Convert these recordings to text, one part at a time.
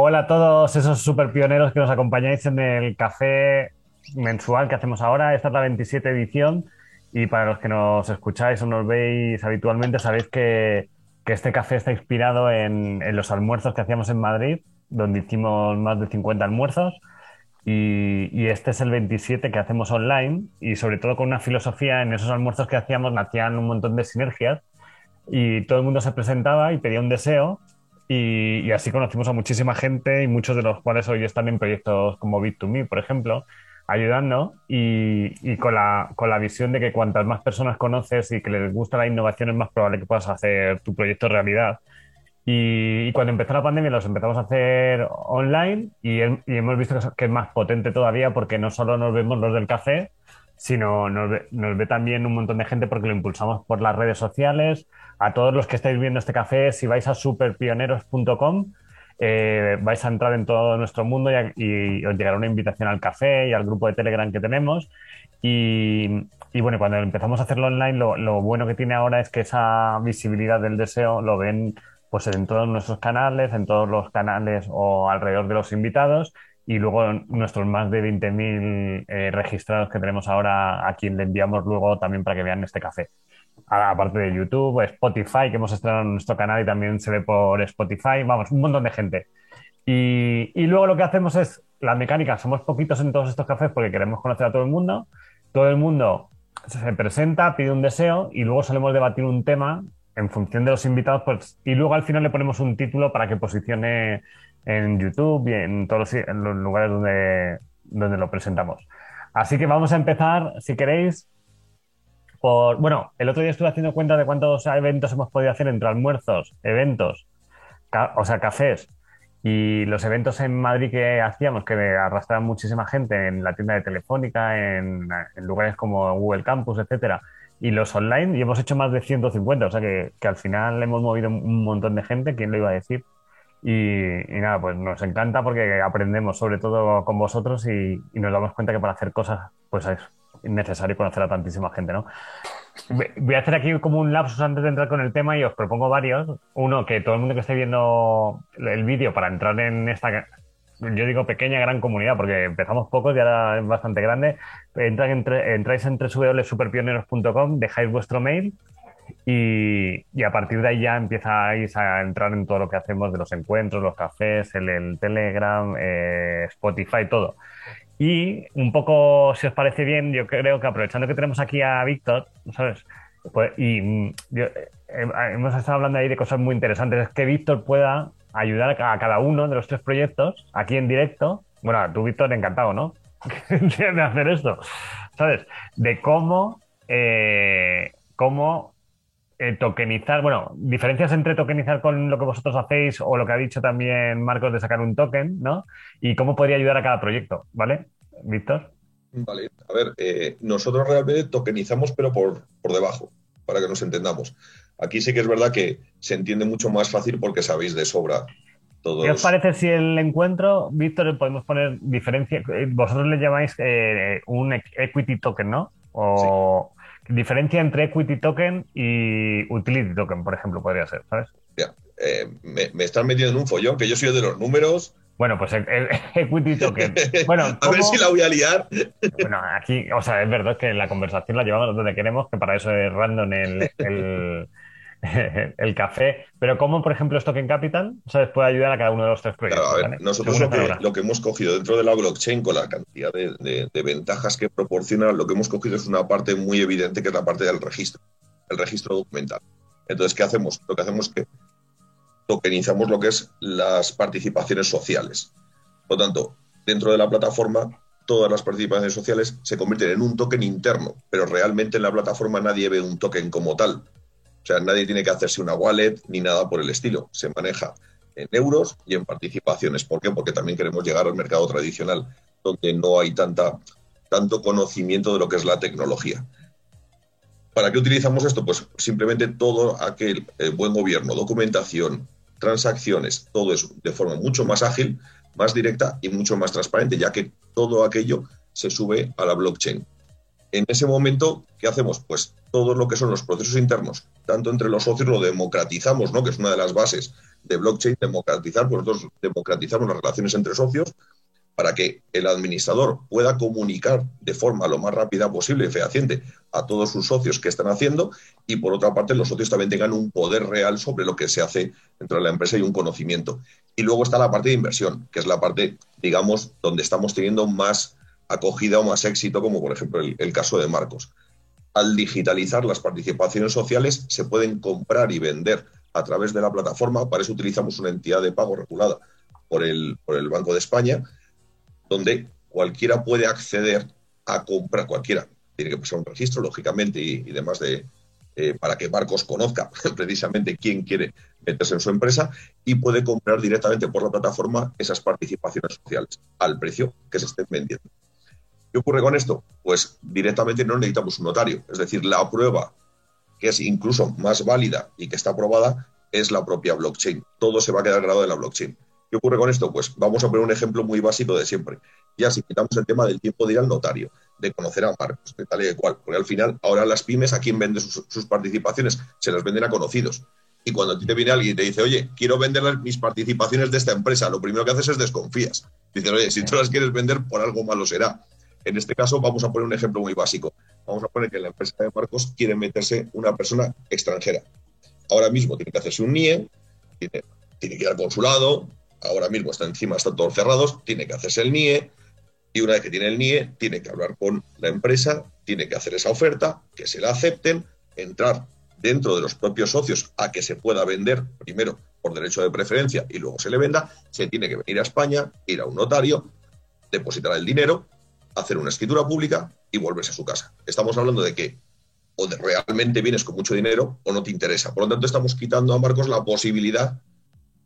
Hola a todos esos superpioneros que nos acompañáis en el café mensual que hacemos ahora. Esta es la 27 edición y para los que nos escucháis o nos veis habitualmente sabéis que, este café está inspirado en, los almuerzos que hacíamos en Madrid, donde hicimos más de 50 almuerzos. Y, y, este es el 27 que hacemos online y sobre todo con una filosofía en esos almuerzos que hacíamos nacían un montón de sinergias y todo el mundo se presentaba y pedía un deseo y, así conocimos a muchísima gente y muchos de los cuales hoy están en proyectos como Bit2Me, por ejemplo, ayudando y, con, la, con, la, visión de que cuantas más personas conoces y que les gusta la innovación es más probable que puedas hacer tu proyecto realidad. Y, cuando empezó la pandemia los empezamos a hacer online y, hemos visto que es más potente todavía porque no solo nos vemos los del café, sino nos ve, también un montón de gente porque lo impulsamos por las redes sociales. A todos los que estáis viendo este café, si vais a superpioneros.com, eh, vais a entrar en todo nuestro mundo y, os llegará una invitación al café y al grupo de Telegram que tenemos. Y, bueno, cuando empezamos a hacerlo online, lo, lo, bueno que tiene ahora es que esa visibilidad del deseo lo ven pues en todos nuestros canales, en todos los canales o alrededor de los invitados y luego nuestros más de 20.000 eh, registrados que tenemos ahora a quien le enviamos luego también para que vean este café. Aparte de YouTube, Spotify, que hemos estrenado en nuestro canal y también se ve por Spotify, vamos, un montón de gente. Y, y luego lo que hacemos es la mecánica, somos poquitos en todos estos cafés porque queremos conocer a todo el mundo. Todo el mundo se presenta, pide un deseo y luego solemos debatir un tema en función de los invitados, pues, y luego al final le ponemos un título para que posicione en YouTube y en todos los, lugares donde, donde lo presentamos. Así que vamos a empezar, si queréis, por... Bueno, el otro día estuve haciendo cuenta de cuántos eventos hemos podido hacer entre almuerzos, eventos, o sea, cafés y los eventos en Madrid que hacíamos, que arrastraban muchísima gente en la tienda de Telefónica, en, lugares como Google Campus, etcétera, y los online, y hemos hecho más de 150, o sea que al final hemos movido un montón de gente, ¿quién lo iba a decir? Y, nada, pues nos encanta porque aprendemos sobre todo con vosotros y, nos damos cuenta que para hacer cosas pues es necesario conocer a tantísima gente, ¿no? Voy a hacer aquí como un lapsus antes de entrar con el tema y os propongo varios. Uno, que todo el mundo que esté viendo el vídeo para entrar en esta, yo digo pequeña, gran comunidad, porque empezamos pocos y ahora es bastante grande. Entran entre, entráis en www.superpioneros.com, dejáis vuestro mail y, a partir de ahí ya empiezas a entrar en todo lo que hacemos de los encuentros, los cafés, el, Telegram, eh, Spotify, todo. Y un poco, si os parece bien, yo creo que aprovechando que tenemos aquí a Víctor, ¿sabes? Pues, y mm, eh, hemos estado hablando ahí de cosas muy interesantes, es que Víctor pueda ayudar a cada uno de los tres proyectos aquí en directo. Bueno, tú, Víctor, encantado, ¿no? de hacer esto, ¿sabes? De cómo, eh, cómo eh, tokenizar, bueno, diferencias entre tokenizar con lo que vosotros hacéis o lo que ha dicho también Marcos de sacar un token, ¿no? Y cómo podría ayudar a cada proyecto, ¿vale? Víctor. Vale, a ver, eh, nosotros realmente tokenizamos, pero por, por debajo, para que nos entendamos. Aquí sí que es verdad que se entiende mucho más fácil porque sabéis de sobra todo. ¿Qué os parece si el encuentro, Víctor, podemos poner diferencia? Eh, vosotros le llamáis un equity token, ¿no? O diferencia entre equity token y utility token, por ejemplo, podría ser, ¿sabes? Ya, eh, me, están metiendo en un follón, que yo soy de los números. Bueno, pues el, equity token. Bueno, a ver si la voy a liar. Bueno, aquí, o sea, es verdad que la conversación la llevamos donde queremos, que para eso es random el, el café, pero ¿cómo, por ejemplo, Token Capital ¿sabes? puede ayudar a cada uno de los tres proyectos? a ver, nosotros lo que, hemos cogido dentro de la blockchain con la cantidad de, ventajas que proporciona, lo que hemos cogido es una parte muy evidente que es la parte del registro, el registro documental. Entonces, ¿qué hacemos? Lo que hacemos es que tokenizamos lo que es las participaciones sociales. Por lo tanto, dentro de la plataforma, todas las participaciones sociales se convierten en un token interno, pero realmente en la plataforma nadie ve un token como tal sea, nadie tiene que hacerse una wallet ni nada por el estilo. Se maneja en euros y en participaciones. ¿Por qué? Porque también queremos llegar al mercado tradicional, donde no hay tanta, tanto conocimiento de lo que es la tecnología. ¿Para qué utilizamos esto? Pues simplemente todo aquel eh, buen gobierno, documentación, transacciones, todo eso de forma mucho más ágil, más directa y mucho más transparente, ya que todo aquello se sube a la blockchain. En ese momento, ¿qué hacemos? Pues todo lo que son los procesos internos, tanto entre los socios lo democratizamos, ¿no? que es una de las bases de blockchain, democratizar, pues nosotros democratizamos las relaciones entre socios para que el administrador pueda comunicar de forma lo más rápida posible y fehaciente a todos sus socios que están haciendo y por otra parte los socios también tengan un poder real sobre lo que se hace dentro de la empresa y un conocimiento. Y luego está la parte de inversión, que es la parte, digamos, donde estamos teniendo más acogida o más éxito, como por ejemplo el, caso de Marcos. Al digitalizar las participaciones sociales, se pueden comprar y vender a través de la plataforma. Para eso utilizamos una entidad de pago regulada por el, por el Banco de España, donde cualquiera puede acceder a comprar, cualquiera, tiene que pasar un registro, lógicamente, y, demás de, eh, para que Marcos conozca precisamente quién quiere meterse en su empresa y puede comprar directamente por la plataforma esas participaciones sociales al precio que se estén vendiendo. ¿Qué ocurre con esto? Pues directamente no necesitamos un notario. Es decir, la prueba que es incluso más válida y que está aprobada es la propia blockchain. Todo se va a quedar grabado en la blockchain. ¿Qué ocurre con esto? Pues vamos a poner un ejemplo muy básico de siempre. Ya si quitamos el tema del tiempo de ir al notario, de conocer a Marcos, de tal y de cual, porque al final ahora las pymes a quién vende sus, participaciones, se las venden a conocidos. Y cuando a ti te viene alguien y te dice, oye, quiero vender mis participaciones de esta empresa, lo primero que haces es desconfías. Dices, oye, si tú las quieres vender, por algo malo será. En este caso, vamos a poner un ejemplo muy básico. Vamos a poner que en la empresa de Marcos quiere meterse una persona extranjera. Ahora mismo tiene que hacerse un NIE, tiene, que ir al consulado, ahora mismo está encima, están todos cerrados, tiene que hacerse el NIE, y una vez que tiene el NIE, tiene que hablar con la empresa, tiene que hacer esa oferta, que se la acepten, entrar dentro de los propios socios a que se pueda vender primero por derecho de preferencia y luego se le venda, se tiene que venir a España, ir a un notario, depositar el dinero hacer una escritura pública y volverse a su casa. Estamos hablando de que o de realmente vienes con mucho dinero o no te interesa. Por lo tanto, estamos quitando a Marcos la posibilidad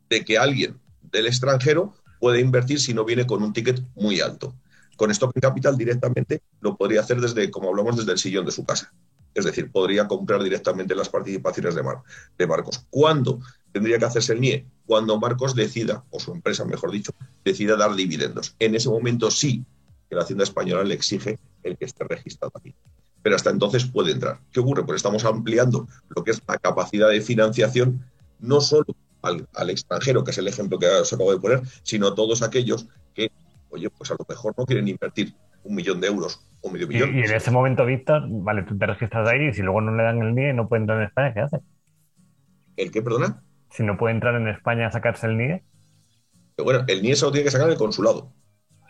de que alguien del extranjero pueda invertir si no viene con un ticket muy alto. Con Stock Capital directamente lo podría hacer desde, como hablamos, desde el sillón de su casa. Es decir, podría comprar directamente las participaciones de, Mar de Marcos. ¿Cuándo tendría que hacerse el NIE? Cuando Marcos decida, o su empresa, mejor dicho, decida dar dividendos. En ese momento sí la Hacienda Española le exige el que esté registrado aquí. Pero hasta entonces puede entrar. ¿Qué ocurre? Pues estamos ampliando lo que es la capacidad de financiación, no solo al, extranjero, que es el ejemplo que os acabo de poner, sino a todos aquellos que, oye, pues a lo mejor no quieren invertir un millón de euros o medio millón. Y, en ese momento, Víctor, vale, tú te registras ahí y si luego no le dan el NIE no puede entrar en España, ¿qué hace? ¿El qué, perdona? Si no puede entrar en España a sacarse el NIE. Bueno, el NIE se lo tiene que sacar el consulado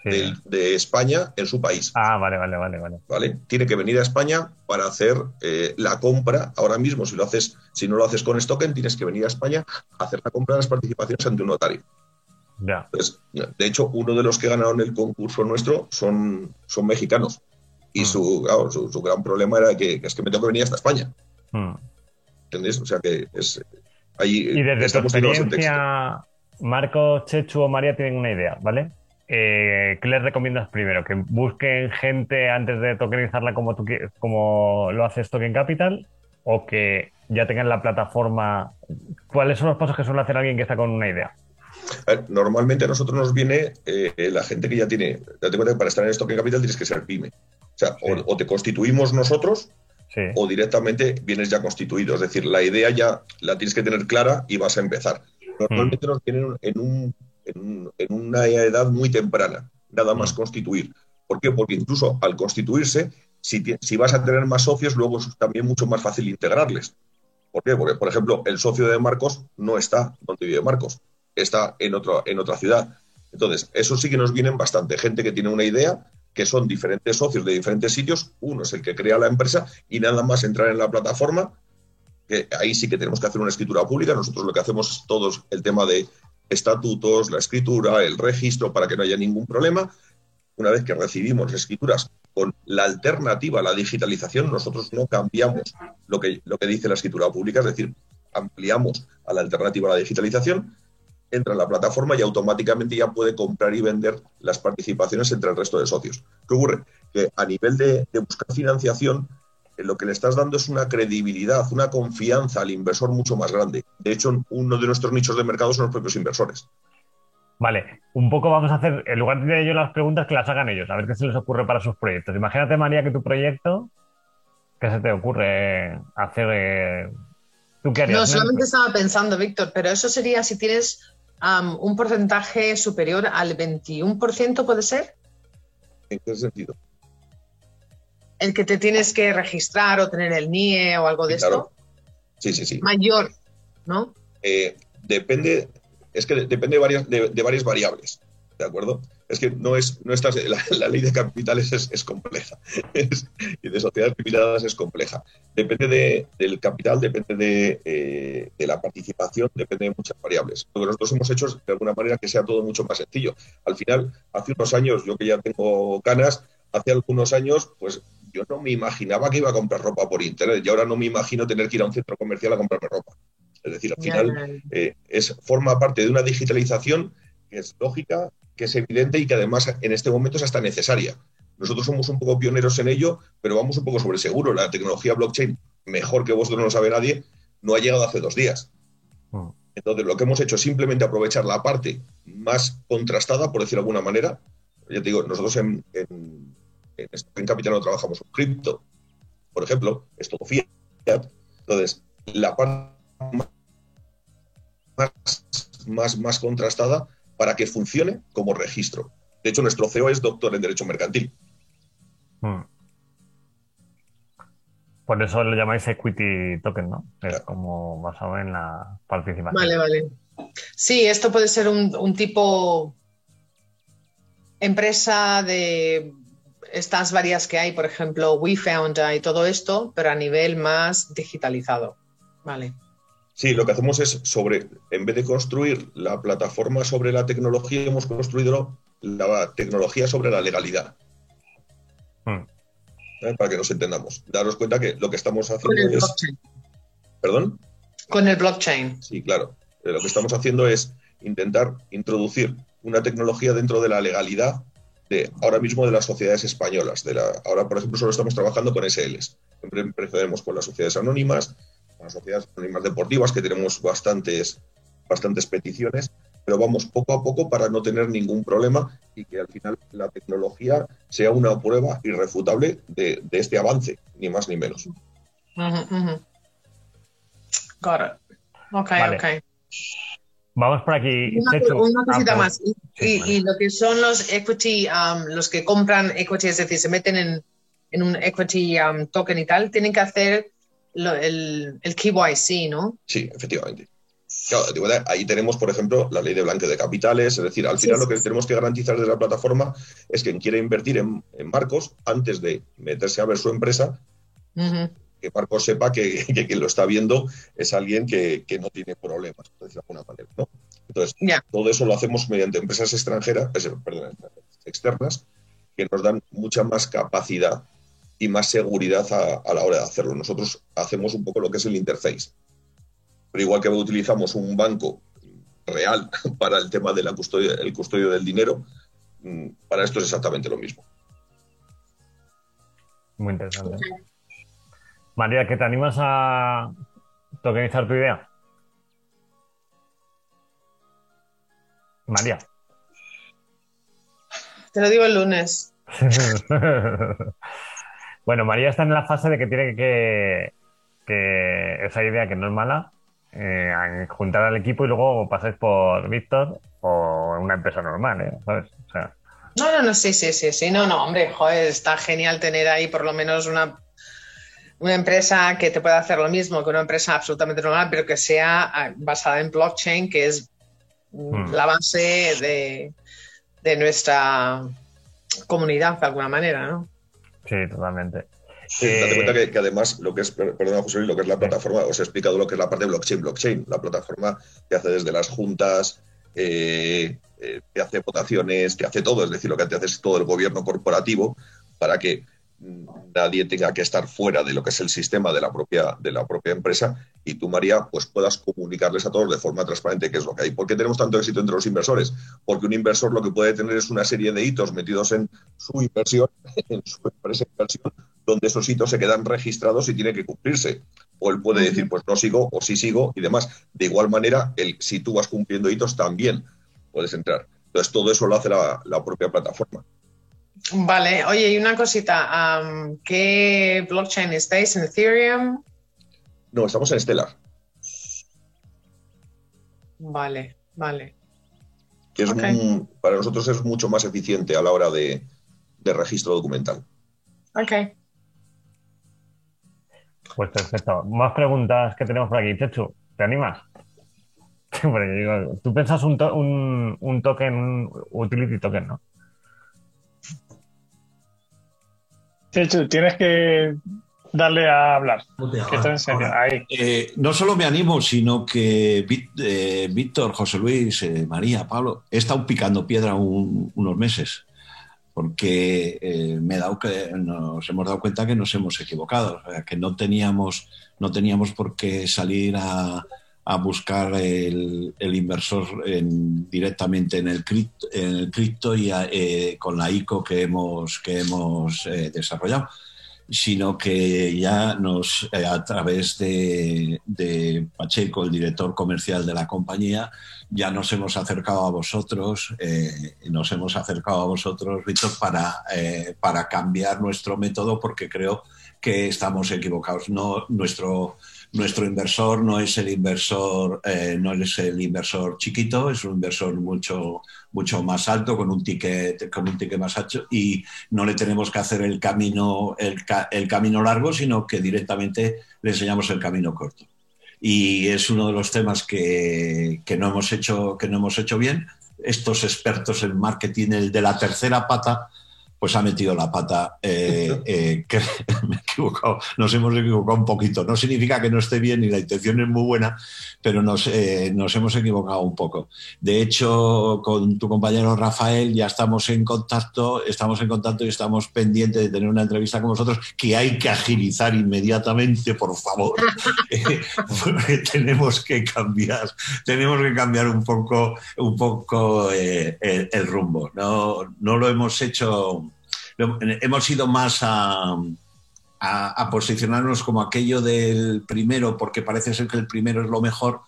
de, España en su país. Ah, vale, vale, vale, vale. Tiene que venir a España para hacer eh, la compra. Ahora mismo, si lo haces, si no lo haces con Stoken, tienes que venir a España a hacer la compra de las participaciones ante un notario. Ya. de hecho, uno de los que ganaron el concurso nuestro son, son mexicanos. Y mm. su, su, gran problema era que, es que me tengo que venir hasta España. Mm. ¿Entendés? O sea que es. Ahí y desde tu experiencia, Marcos, Chechu o María tienen una idea, ¿vale? Eh, ¿qué les recomiendas primero? ¿Que busquen gente antes de tokenizarla como, tú, como lo haces Token Capital? ¿O que ya tengan la plataforma? ¿Cuáles son los pasos que suele hacer alguien que está con una idea? normalmente a nosotros nos viene eh, la gente que ya tiene. Date cuenta que para estar en Token Capital tienes que ser pyme. O sea, o, te constituimos nosotros o directamente vienes ya constituido. Es decir, la idea ya la tienes que tener clara y vas a empezar. Normalmente mm. nos vienen en un en, una edad muy temprana, nada más mm. constituir. ¿Por qué? Porque incluso al constituirse, si, si, vas a tener más socios, luego es también mucho más fácil integrarles. ¿Por qué? Porque, por ejemplo, el socio de Marcos no está donde vive Marcos, está en, otro, en otra ciudad. Entonces, eso sí que nos vienen bastante. Gente que tiene una idea, que son diferentes socios de diferentes sitios. Uno es el que crea la empresa y nada más entrar en la plataforma, que ahí sí que tenemos que hacer una escritura pública. Nosotros lo que hacemos es todos el tema de estatutos, la escritura, el registro, para que no haya ningún problema. Una vez que recibimos escrituras con la alternativa a la digitalización, nosotros no cambiamos lo que, lo que dice la escritura pública, es decir, ampliamos a la alternativa a la digitalización. entra en la plataforma y automáticamente ya puede comprar y vender las participaciones entre el resto de socios. ¿Qué ocurre? Que a nivel de, buscar financiación, lo que le estás dando es una credibilidad, una confianza al inversor mucho más grande. De hecho, uno de nuestros nichos de mercado son los propios inversores. Vale, un poco vamos a hacer, en lugar de yo las preguntas, que las hagan ellos, a ver qué se les ocurre para sus proyectos. Imagínate, María, que tu proyecto, ¿qué se te ocurre hacer? Eh, ¿Tú qué harías? No, solamente estaba pensando, Víctor, pero eso sería si tienes un porcentaje superior al 21%, ¿puede ser? ¿En qué sentido? El que te tienes que registrar o tener el NIE o algo de esto. Sí, sí, sí. Mayor, ¿no? Eh, depende, es que depende de varias, de, varias variables, ¿de acuerdo? Es que no es, no estás, la, ley de capitales es, compleja y de sociedades limitadas es compleja. Depende del capital, depende eh, de, la participación, depende de muchas variables. Lo que nosotros hemos hecho es de alguna manera que sea todo mucho más sencillo. Al final, hace unos años, yo que ya tengo canas, hace algunos años, pues yo no me imaginaba que iba a comprar ropa por internet y ahora no me imagino tener que ir a un centro comercial a comprarme ropa. Es decir, al final eh, es, forma parte de una digitalización que es lógica, que es evidente y que además en este momento es hasta necesaria. Nosotros somos un poco pioneros en ello, pero vamos un poco sobre seguro. La tecnología blockchain, mejor que vosotros no lo sabe nadie, no ha llegado hace dos días. Mm. Entonces, lo que hemos hecho es simplemente aprovechar la parte más contrastada, por decirlo de alguna manera. Ya te digo, nosotros en, en, en, Capital no trabajamos con cripto, por ejemplo, es todo fiat. Entonces, la parte más, más, contrastada para que funcione como registro. De hecho, nuestro CEO es doctor en Derecho Mercantil. Hmm. Por eso lo llamáis equity token, ¿no? Es como basado en la participación. Vale, vale. Sí, esto puede ser un, un tipo empresa de estas varias que hay, por ejemplo, WeFound y todo esto, pero a nivel más digitalizado. Vale. Sí, lo que hacemos es sobre, en vez de construir la plataforma sobre la tecnología, hemos construido la tecnología sobre la legalidad. Hmm. ¿Eh? Para que nos entendamos. Daros cuenta que lo que estamos haciendo Con el Blockchain. ¿Perdón? Con el blockchain. Sí, claro. Eh, lo que estamos haciendo es intentar introducir una tecnología dentro de la legalidad de ahora mismo de las sociedades españolas. De la, ahora, por ejemplo, solo estamos trabajando con SLs. Siempre empezaremos con las sociedades anónimas, las sociedades anónimas deportivas, que tenemos bastantes, bastantes peticiones, pero vamos poco a poco para no tener ningún problema y que al final la tecnología sea una prueba irrefutable de, este avance, ni más ni menos. Vamos por aquí. Una, cosita ah, más. Y, lo que son los equity, um, los que compran equity, es decir, se meten en, en un equity um, token y tal, tienen que hacer el, el KYC, ¿no? Sí, efectivamente. ahí tenemos, por ejemplo, la ley de blanqueo de capitales, es decir, al final lo que tenemos que garantizar desde la plataforma es que quien quiere invertir en, marcos, antes de meterse a ver su empresa, que Marcos sepa que, quien lo está viendo es alguien que, no tiene problemas, por decirlo de alguna manera. ¿no? Entonces, todo eso lo hacemos mediante empresas extranjeras, perdón, externas, que nos dan mucha más capacidad y más seguridad a, la hora de hacerlo. Nosotros hacemos un poco lo que es el interface. Pero igual que utilizamos un banco real para el tema del custodio, el custodio del dinero, mm, para esto es exactamente lo mismo. Muy interesante. María, ¿qué te animas a tokenizar tu idea? María. Te lo digo el lunes. Bueno, María está en la fase de que tiene que, esa idea que no es mala, eh, juntar al equipo y luego pasáis por Víctor o una empresa normal, ¿eh? ¿sabes? No, no, no, sí, sí, sí, sí, no, no, hombre, joder, está genial tener ahí por lo menos una, una empresa que te pueda hacer lo mismo que una empresa absolutamente normal, pero que sea ah, basada en blockchain, que es hmm. la base de, de nuestra comunidad de alguna manera, ¿no? Sí, totalmente. Sí, date cuenta que, además lo que es, perdona José Luis, lo que es la plataforma, os he explicado lo que es la parte de blockchain, blockchain, la plataforma que hace desde las juntas, eh, eh, que hace votaciones, que hace todo, es decir, lo que te hace es todo el gobierno corporativo para que nadie tenga que estar fuera de lo que es el sistema de la propia, de la propia empresa y tú, María, pues puedas comunicarles a todos de forma transparente qué es lo que hay. ¿Por qué tenemos tanto éxito entre los inversores? Porque un inversor lo que puede tener es una serie de hitos metidos en su inversión, en su empresa de inversión, donde esos hitos se quedan registrados y tienen que cumplirse. O él puede decir, pues no sigo o sí sigo y demás. De igual manera, el, si tú vas cumpliendo hitos, también puedes entrar. Entonces, todo eso lo hace la, propia plataforma. Vale, oye, y una cosita, ¿qué blockchain estáis en Ethereum? No, estamos en Stellar. Vale, vale. Que es para nosotros es mucho más eficiente a la hora de, registro documental. Ok. Pues perfecto. Más preguntas que tenemos por aquí. Chechu, ¿te animas? Tú pensas un, un, un token, un utility token, ¿no? Chechu, tienes que darle a hablar. Eh, no solo me animo, sino que eh, Víctor, José Luis, eh, María, Pablo, he estado picando piedra unos meses porque me he dado que nos hemos dado cuenta que nos hemos equivocado, que no teníamos, no teníamos por qué salir a, buscar el, inversor directamente en el cripto, en el cripto y con la ICO que hemos, que hemos desarrollado sino que ya nos, eh, a través de, Pacheco, el director comercial de la compañía, ya nos hemos acercado a vosotros, eh, nos hemos acercado a vosotros, Víctor, para, eh, para cambiar nuestro método porque creo que estamos equivocados. No, nuestro, nuestro inversor no es el inversor, eh, no es el inversor chiquito, es un inversor mucho, mucho más alto, con un ticket, con un ticket más alto, y no le tenemos que hacer el camino, el, camino largo, sino que directamente le enseñamos el camino corto. Y es uno de los temas que, que no hemos hecho, que no hemos hecho bien. Estos expertos en marketing, el de la tercera pata, pues ha metido la pata, eh, eh, que me he equivocado, nos hemos equivocado un poquito. No significa que no esté bien y la intención es muy buena, pero nos, eh, nos hemos equivocado un poco. De hecho, con tu compañero Rafael ya estamos en contacto, estamos en contacto y estamos pendientes de tener una entrevista con vosotros que hay que agilizar inmediatamente, por favor, porque tenemos que cambiar, tenemos que cambiar un poco, un poco el, el, rumbo. No, no lo hemos hecho hemos ido más a, posicionarnos como aquello del primero, porque parece ser que el primero es lo mejor,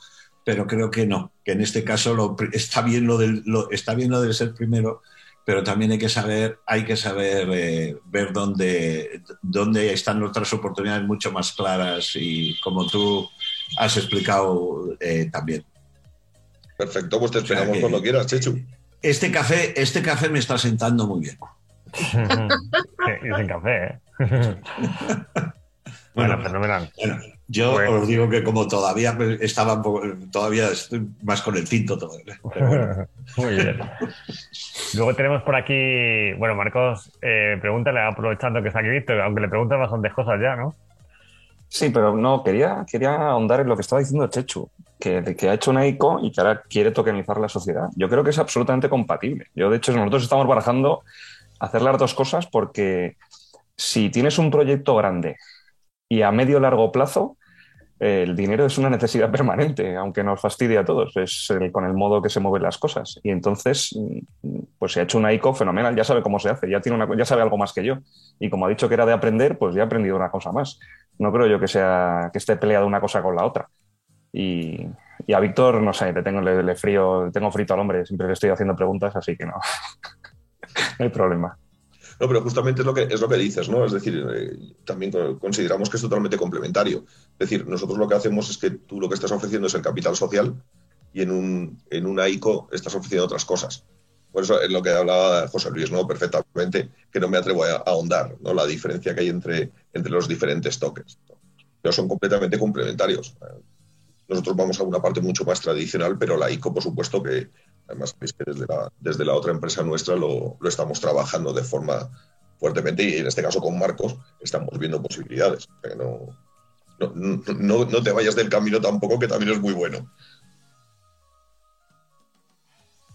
pero creo que no, que en este caso está, bien lo del, está bien lo del ser primero, pero también hay que saber, hay que saber eh, ver dónde, dónde están otras oportunidades mucho más claras y como tú has explicado eh, también. Perfecto, pues te esperamos cuando quieras, Chechu. Este café, este café me está sentando muy bien. y sin café, ¿eh? bueno, fenomenal. yo os digo que como todavía estaba todavía estoy más con el cinto todavía. Muy bien. Luego tenemos por aquí, bueno, Marcos, eh, pregúntale, aprovechando que está aquí Víctor, aunque le preguntas bastantes cosas ya, ¿no? Sí, pero no, quería, quería ahondar en lo que estaba diciendo Chechu, que, que ha hecho una ICO y que ahora quiere tokenizar la sociedad. Yo creo que es absolutamente compatible. Yo, de hecho, nosotros estamos barajando hacer las dos cosas porque si tienes un proyecto grande y a medio largo plazo, el dinero es una necesidad permanente, aunque nos fastidie a todos, es con el modo que se mueven las cosas. Y entonces, pues se ha hecho una ICO fenomenal, ya sabe cómo se hace, ya, tiene una, ya sabe algo más que yo. Y como ha dicho que era de aprender, pues ya ha aprendido una cosa más. No creo yo que, sea, que esté peleado una cosa con la otra. Y, a Víctor, no sé, le tengo, le, frío, tengo frito al hombre, siempre le estoy haciendo preguntas, así que no. no hay problema. No, pero justamente es lo que, es lo que dices, ¿no? Es decir, eh, también consideramos que es totalmente complementario. Es decir, nosotros lo que hacemos es que tú lo que estás ofreciendo es el capital social y en, un, en una ICO estás ofreciendo otras cosas. Por eso es lo que hablaba José Luis, ¿no? Perfectamente, que no me atrevo a, ahondar, ¿no? La diferencia que hay entre, entre los diferentes toques. Pero son completamente complementarios. Nosotros vamos a una parte mucho más tradicional, pero la ICO, por supuesto, que Además, que desde la, desde la otra empresa nuestra lo, lo, estamos trabajando de forma fuertemente y en este caso con Marcos estamos viendo posibilidades. no, no, no, no, te vayas del camino tampoco, que también es muy bueno.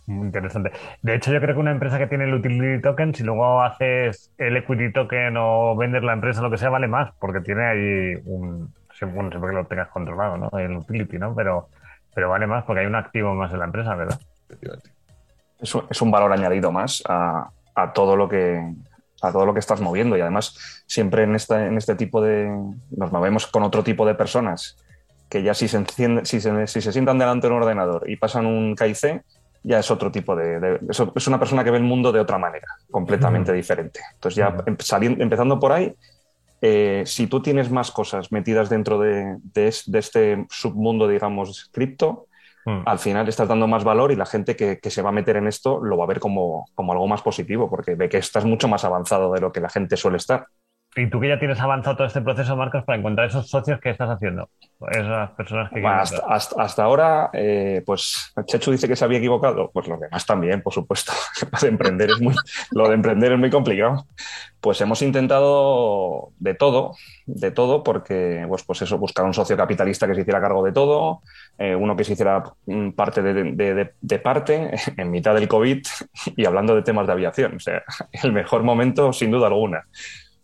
Interesante. De hecho, yo creo que una empresa que tiene el utility token, si luego haces el equity token o vendes la empresa, lo que sea, vale más, porque tiene ahí un, bueno, siempre que lo tengas controlado, ¿no? El utility, ¿no? Pero, pero vale más porque hay un activo más en la empresa, ¿verdad? Es un, es un valor añadido más a, a, todo lo que a todo lo que estás moviendo y además siempre en, esta, en este tipo de nos movemos con otro tipo de personas que ya si se, enciende, si se, si se sientan delante de un ordenador y pasan un KIC, ya es otro tipo de, de, Es una persona que ve el mundo de otra manera, completamente diferente. Entonces, ya mm. saliendo, empezando por ahí, eh, si tú tienes más cosas metidas dentro de, de, de este submundo, digamos, cripto, mm. al final estás dando más valor y la gente que, que, se va a meter en esto lo va a ver como, como algo más positivo, porque ve que estás mucho más avanzado de lo que la gente suele estar. Y tú que ya tienes avanzado todo este proceso, Marcos, para encontrar esos socios que estás haciendo, esas personas que... Bueno, hasta, hasta, hasta, ahora, eh, pues Chechu dice que se había equivocado, pues los demás también, por supuesto. lo, de emprender es muy, lo de emprender es muy complicado. Pues hemos intentado de todo, de todo, porque, pues, pues eso, buscar un socio capitalista que se hiciera cargo de todo, eh, uno que se hiciera parte de, de, de, de, parte en mitad del COVID y hablando de temas de aviación. O sea, el mejor momento, sin duda alguna.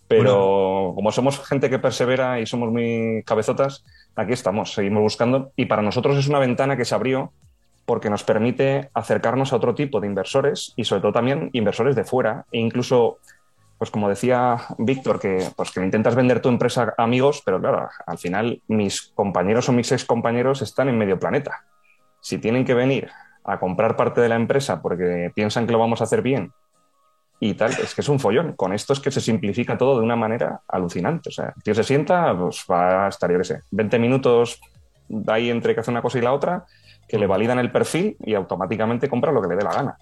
Pero bueno. como somos gente que persevera y somos muy cabezotas, aquí estamos, seguimos buscando. Y para nosotros es una ventana que se abrió porque nos permite acercarnos a otro tipo de inversores y sobre todo también inversores de fuera e incluso, pues como decía Víctor, que, pues que intentas vender tu empresa a amigos, pero claro, al final mis compañeros o mis ex compañeros están en medio planeta. Si tienen que venir a comprar parte de la empresa porque piensan que lo vamos a hacer bien y tal, es que es un follón. Con esto es que se simplifica todo de una manera alucinante. O sea, el tío se sienta, pues va a estar, yo qué sé, 20 minutos ahí entre que hace una cosa y la otra, que le validan el perfil y automáticamente compra lo que le dé la gana.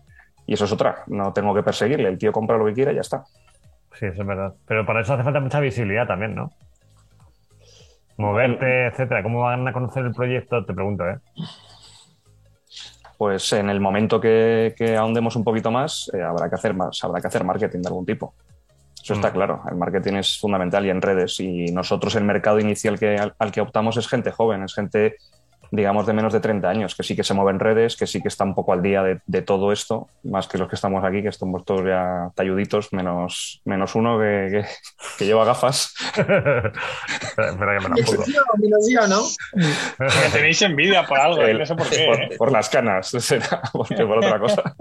Y eso es otra, no tengo que perseguirle, el tío compra lo que quiera y ya está. Sí, eso es verdad. Pero para eso hace falta mucha visibilidad también, ¿no? Moverte, etcétera. ¿Cómo van a conocer el proyecto? Te pregunto, ¿eh? Pues en el momento que, que ahondemos un poquito más, eh, habrá que hacer más, habrá que hacer marketing de algún tipo. Eso está mm. claro, el marketing es fundamental y en redes. Y nosotros el mercado inicial que, al, al, que optamos es gente joven, es gente digamos, de menos de 30 años, que sí que se mueve en redes, que sí que está un poco al día de, de todo esto, más que los que estamos aquí, que estamos todos ya talluditos, menos, menos uno que, que, que lleva gafas. espera, espera que me. Menos yo, ¿no? Que tenéis envidia por algo, El, no sé por qué. Por, ¿eh? por, las canas, será, porque por otra cosa.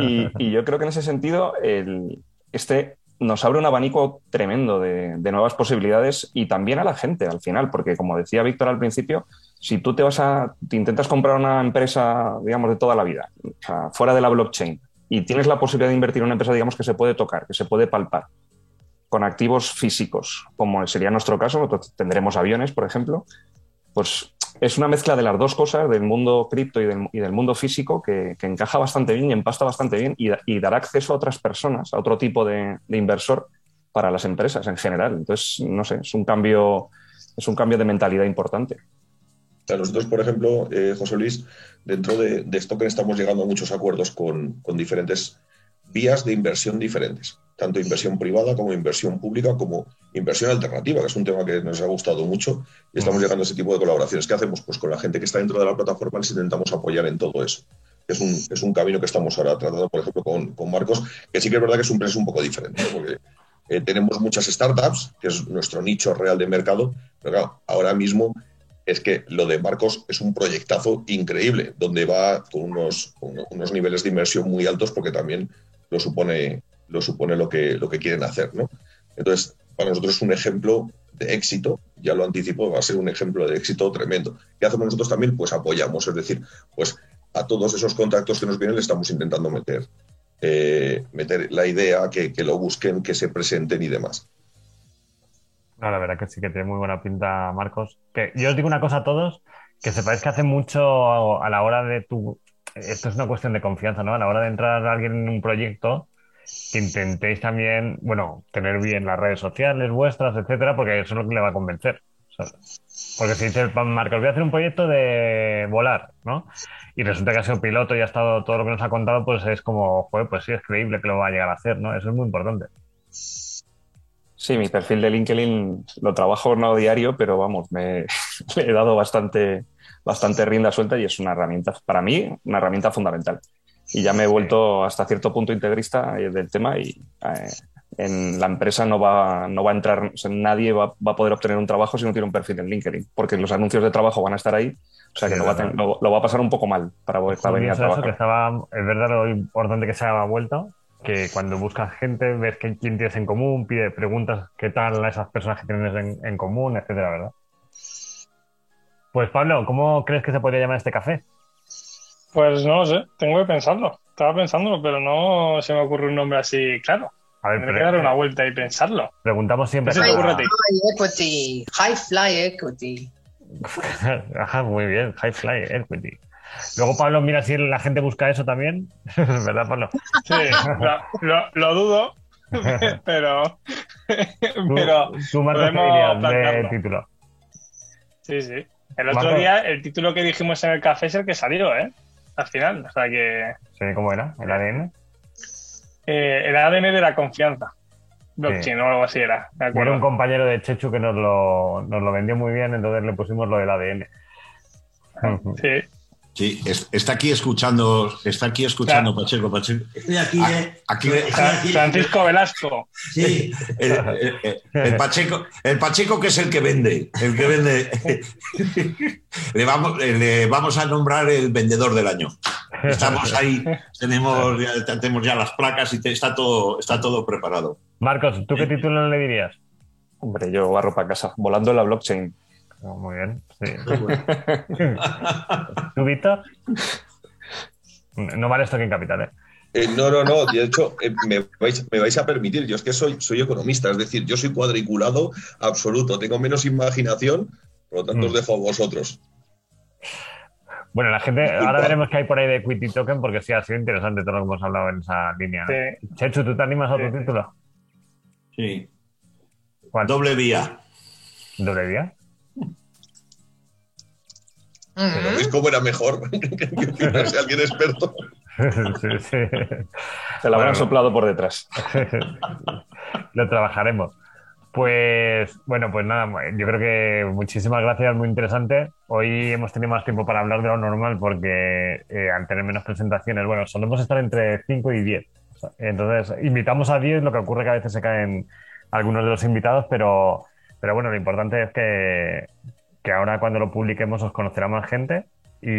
y, y, yo creo que en ese sentido, el, este nos abre un abanico tremendo de, de, nuevas posibilidades y también a la gente al final, porque como decía Víctor al principio, si tú te vas a, te intentas comprar una empresa, digamos, de toda la vida, o sea, fuera de la blockchain, y tienes la posibilidad de invertir en una empresa, digamos, que se puede tocar, que se puede palpar, con activos físicos, como sería nuestro caso, nosotros tendremos aviones, por ejemplo, pues es una mezcla de las dos cosas, del mundo cripto y del, mundo físico, que, encaja bastante bien y empasta bastante bien y, y, dará acceso a otras personas, a otro tipo de, de, inversor para las empresas en general. Entonces, no sé, es un cambio, es un cambio de mentalidad importante. Nosotros, por ejemplo, eh, José Luis, dentro de, de esto que estamos llegando a muchos acuerdos con, con diferentes vías de inversión diferentes tanto inversión privada como inversión pública, como inversión alternativa, que es un tema que nos ha gustado mucho y estamos llegando a ese tipo de colaboraciones. ¿Qué hacemos? Pues con la gente que está dentro de la plataforma les intentamos apoyar en todo eso. Es un, es un camino que estamos ahora tratando, por ejemplo, con, con Marcos, que sí que es verdad que es un precio un poco diferente, porque eh, tenemos muchas startups, que es nuestro nicho real de mercado, pero claro, ahora mismo es que lo de Marcos es un proyectazo increíble, donde va con unos, unos niveles de inversión muy altos, porque también lo supone lo supone lo que, lo que quieren hacer. ¿no? Entonces, para nosotros es un ejemplo de éxito, ya lo anticipo, va a ser un ejemplo de éxito tremendo. ¿Qué hacemos nosotros también? Pues apoyamos, es decir, pues a todos esos contactos que nos vienen le estamos intentando meter, eh, meter la idea, que, que, lo busquen, que se presenten y demás. No, la verdad que sí que tiene muy buena pinta, Marcos. Que yo os digo una cosa a todos, que sepáis que hace mucho a la hora de tu... Esto es una cuestión de confianza, ¿no? A la hora de entrar a alguien en un proyecto, que intentéis también, bueno, tener bien las redes sociales vuestras, etcétera, porque eso es lo que le va a convencer. Porque si dice Marcos, voy a hacer un proyecto de volar, ¿no? Y resulta que ha sido piloto y ha estado todo lo que nos ha contado, pues es como, joder, pues sí, es creíble que lo va a llegar a hacer, ¿no? Eso es muy importante. Sí, mi perfil de LinkedIn lo trabajo no diario, pero vamos, me le he dado bastante, bastante rienda suelta y es una herramienta, para mí, una herramienta fundamental y ya me he vuelto hasta cierto punto integrista del tema y eh, en la empresa no va, no va a entrar, o sea, nadie va, va a poder obtener un trabajo si no tiene un perfil en LinkedIn, porque los anuncios de trabajo van a estar ahí, o sea que Sí, lo, va a verdad. ten- lo- lo va a pasar un poco mal para, para venir a Curioso eso, trabajar. que estaba, es verdad lo importante que se ha vuelto, que cuando buscas gente, ves que, quién tienes en común, pide, preguntas qué tal a esas personas que tienes en, en común, etcétera, ¿verdad? Pues Pablo, ¿cómo crees que se podría llamar este café? Pues no lo sé, tengo que pensarlo. Estaba pensándolo, pero no se me ocurre un nombre así claro. A ver, Tendré que dar una vuelta y pensarlo. preguntamos siempre. ¿Qué se te a- ocurre a ti? High equity, high fly equity. Ajá, muy bien, High Fly Equity. Luego Pablo, mira si la gente busca eso también, ¿verdad, Pablo? Sí, lo, lo- lo dudo, pero, pero tú Marcos, ¿qué podemos dirías de título? sí, sí. El otro Marco. día, el título que dijimos en el café es el que salió, ¿eh? Al final. O sea que Sí, ¿Cómo era? ¿El ADN? eh, el ADN de la confianza. Blockchain o algo así era. De Era un compañero de Chechu que nos lo, nos lo vendió muy bien, entonces le pusimos lo del ADN. Sí. Sí, es- está aquí escuchando, está aquí escuchando Pacheco, Pacheco. Estoy aquí, Ah, eh. Aquí, Fra- Francisco Velasco. Sí, el, el- el- el Pacheco, el Pacheco que es el que vende, el que vende. Le vamos, le vamos a nombrar el vendedor del año. Estamos ahí, tenemos ya, tenemos ya las placas y te- está todo, está todo preparado. Marcos, ¿tú qué título le dirías? Hombre, yo barro para casa, volando en la blockchain. Oh, muy bien, sí. ¿Tú, Víctor? No vale esto aquí en Capital, ¿eh? Eh, no, no, no. De hecho, eh, me, vais, me vais a permitir. Yo es que soy, soy economista, es decir, yo soy cuadriculado absoluto. Tengo menos imaginación, por lo tanto os Mm. dejo a vosotros. Bueno, la gente, Disculpa. ahora veremos qué hay por ahí de Equity Token, porque sí ha sido interesante todo lo que hemos hablado en esa línea. ¿no? Sí. Chechu, ¿tú te animas a otro Sí. título? Sí. ¿Cuál? Doble vía. ¿Doble día? ¿Pero ¿Veis cómo era mejor? que sea alguien experto. sí, sí. Te la habrán Bueno. soplado por detrás. Lo trabajaremos. Pues bueno, pues nada, yo creo que muchísimas gracias, muy interesante. Hoy hemos tenido más tiempo para hablar de lo normal porque eh, al tener menos presentaciones, bueno, solemos estar entre 5 y 10. O sea, Entonces, invitamos a 10, lo que ocurre que a veces se caen algunos de los invitados, pero, pero bueno, lo importante es que, que ahora cuando lo publiquemos os conocerá más gente y,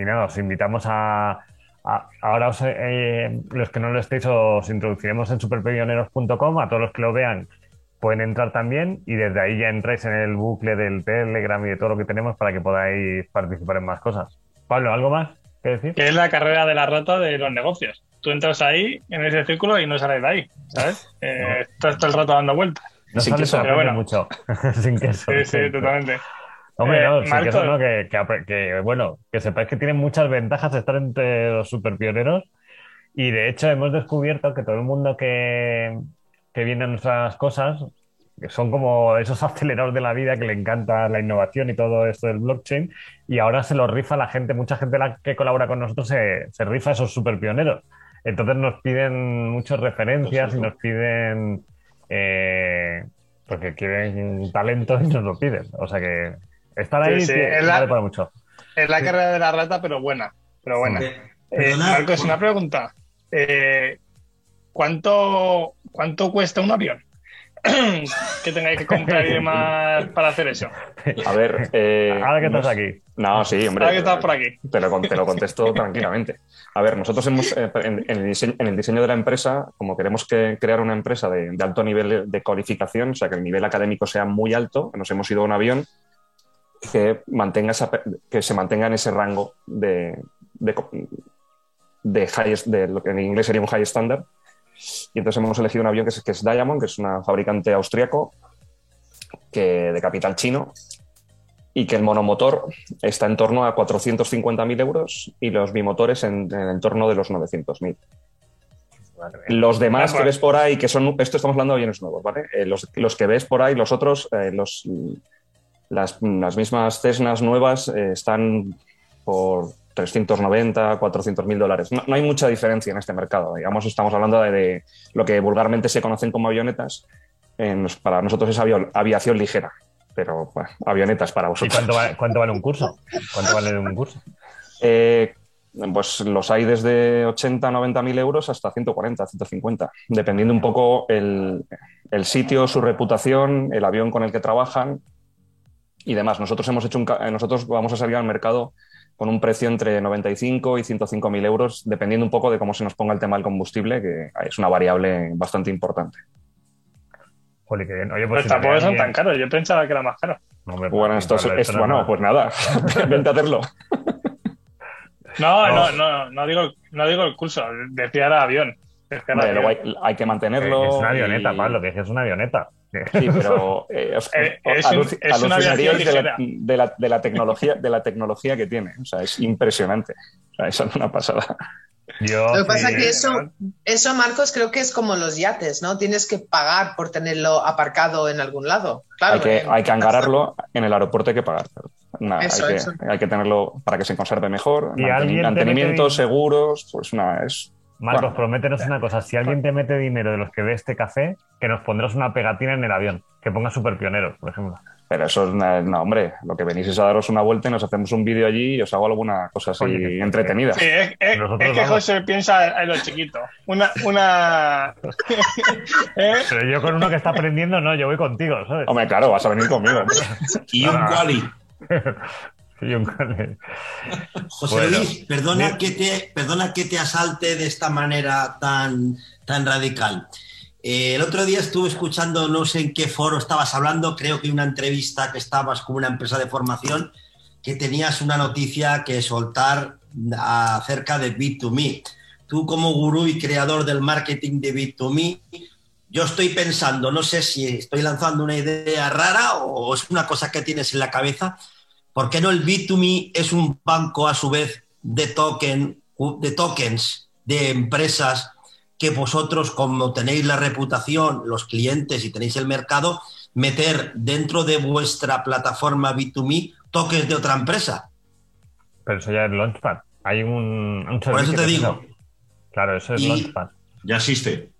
y nada, os invitamos a, a- ahora os, eh, los que no lo estéis os introduciremos en superpedioneros.com, a todos los que lo vean pueden entrar también y desde ahí ya entráis en el bucle del Telegram y de todo lo que tenemos para que podáis participar en más cosas. Pablo, ¿algo más que decir? Que es la carrera de la rata de los negocios. Tú entras ahí, en ese círculo, y no sales de ahí, ¿sabes? Eh, estás todo el rato dando vueltas. No Sin sale queso, sorprende pero bueno. mucho. Sin queso. Sí, sí, totalmente. Hombre, Eh, no, sin Marco- queso no, que, que- que, bueno, que sepáis que tiene muchas ventajas estar entre los superpioneros y de hecho hemos descubierto que todo el mundo que, que viene a nuestras cosas que son como esos aceleradores de la vida que le encanta la innovación y todo esto del blockchain y ahora se lo rifa la gente, mucha gente la que colabora con nosotros se, se rifa a esos superpioneros. Entonces nos piden muchas referencias y nos piden eh, porque quieren talento y nos lo piden. O sea que estar ahí Sí, sí, es la- vale para mucho. Es la carrera de la rata, pero buena. Pero buena. Eh, Eh, Marcos, una pregunta. Eh, ¿cuánto, ¿Cuánto cuesta un avión? que tengáis que comprar y demás para hacer eso. A ver. eh, Ahora que estás aquí. No, sí, hombre. Ahora que estás por aquí. Te lo, te lo contesto tranquilamente. A ver, nosotros hemos, eh, en, en el diseño, en el diseño de la empresa, como queremos que crear una empresa de, de alto nivel de, de cualificación, o sea, que el nivel académico sea muy alto, nos hemos ido a un avión que, mantenga esa que se mantenga en ese rango de, de, de, high- de lo que en inglés sería un high standard. Y entonces hemos elegido un avión que es, que es Diamond, que es una fabricante austriaco que, de capital chino, y que el monomotor está en torno a 450.000 euros y los bimotores en, en el torno de los 900.000. Los demás que ves por ahí, que son, esto estamos hablando de aviones nuevos, ¿vale? Eh, los, los que ves por ahí, los otros, eh, los, las, las mismas Cessnas nuevas eh, están por 390, 400 mil dólares. No, no hay mucha diferencia en este mercado. Digamos, estamos hablando de, de lo que vulgarmente se conocen como avionetas. En- para nosotros es aviación ligera, pero bueno, avionetas para ¿Y vosotros. cuánto, va- cuánto vale un curso? ¿Cuánto vale un curso? Eh, Pues los hay desde 80, 90 mil euros hasta 140, 150, dependiendo un poco el, el, sitio, su reputación, el avión con el que trabajan y demás. Nosotros hemos hecho un, nosotros vamos a salir al mercado con un precio entre 95 y 105 mil euros, dependiendo un poco de cómo se nos ponga el tema del combustible, que es una variable bastante importante. Oye, que Oye, pues tampoco son tan caros. Yo pensaba que era más caro. bueno, esto es, bueno, pues nada, vente a hacerlo. No, no, no, no, digo, no digo el curso, decía era avión. hay, que mantenerlo. Es una avioneta, Pablo, que es una avioneta. Sí, pero eh, es, una de la, de, la, tecnología, de la tecnología que tiene. O sea, es impresionante. O sea, eso es una pasada. Lo que pasa es que eso, eso, Marcos, creo que es como los yates, ¿no? Tienes que pagar por tenerlo aparcado en algún lado. Claro, hay que, hay que angararlo en el aeropuerto, hay que pagar. hay, que, hay, que, tenerlo para que se conserve mejor. mantenimiento, seguros, pues una, es Marcos, prométenos una cosa. Si alguien te mete dinero de los que ve este café, que nos pondrás una pegatina en el avión, que ponga super pioneros, por ejemplo. Pero eso es una, no, hombre, lo que venís es a daros una vuelta y nos hacemos un vídeo allí y os hago alguna cosa así entretenida. Sí, es, que José piensa en lo chiquito. Una, una... ¿Eh? Pero yo con uno que está aprendiendo, no, yo voy contigo, ¿sabes? Hombre, claro, vas a venir conmigo. y un quali. José Luis, perdona, que te, perdona que te asalte de esta manera tan, tan radical. Eh, el otro día estuve escuchando, no sé en qué foro estabas hablando, creo que una entrevista que estabas con una empresa de formación, que tenías una noticia que soltar acerca de Bit2Me. Tú como gurú y creador del marketing de Bit2Me, yo estoy pensando, no sé si estoy lanzando una idea rara o es una cosa que tienes en la cabeza, ¿Por qué no el Bit2Me es un banco a su vez de, token, de tokens de empresas que vosotros, como tenéis la reputación, los clientes y tenéis el mercado, meter dentro de vuestra plataforma Bit2Me tokens de otra empresa? Pero eso ya es Launchpad. Hay un, servicio. Por eso te digo. Claro, eso es Launchpad. Ya existe.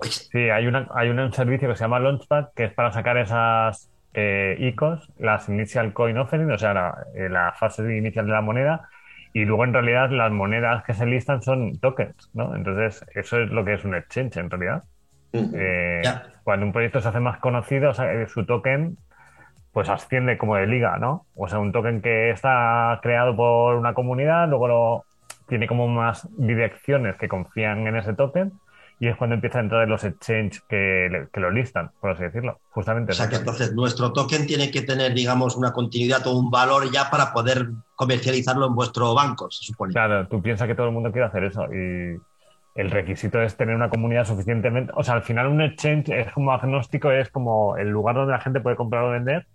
Sí, hay, una, hay un servicio que se llama Launchpad que es para sacar esas eh, ICOs, las Initial Coin Offering, o sea, la, fase inicial de la moneda, y luego en realidad las monedas que se listan son tokens, ¿no? Entonces, eso es lo que es un exchange en realidad. Eh, cuando un proyecto se hace más conocido, su token pues asciende como de liga, ¿no? O sea, un token que está creado por una comunidad, luego lo, tiene como más direcciones que confían en ese token y es cuando empieza a entrar en los exchanges que, que, lo listan, por así decirlo. Justamente. O sea que entonces nuestro token tiene que tener, digamos, una continuidad o un valor ya para poder comercializarlo en vuestro banco, se supone. Claro, tú piensas que todo el mundo quiere hacer eso y el requisito es tener una comunidad suficientemente. O sea, al final un exchange es como agnóstico, es como el lugar donde la gente puede comprar o vender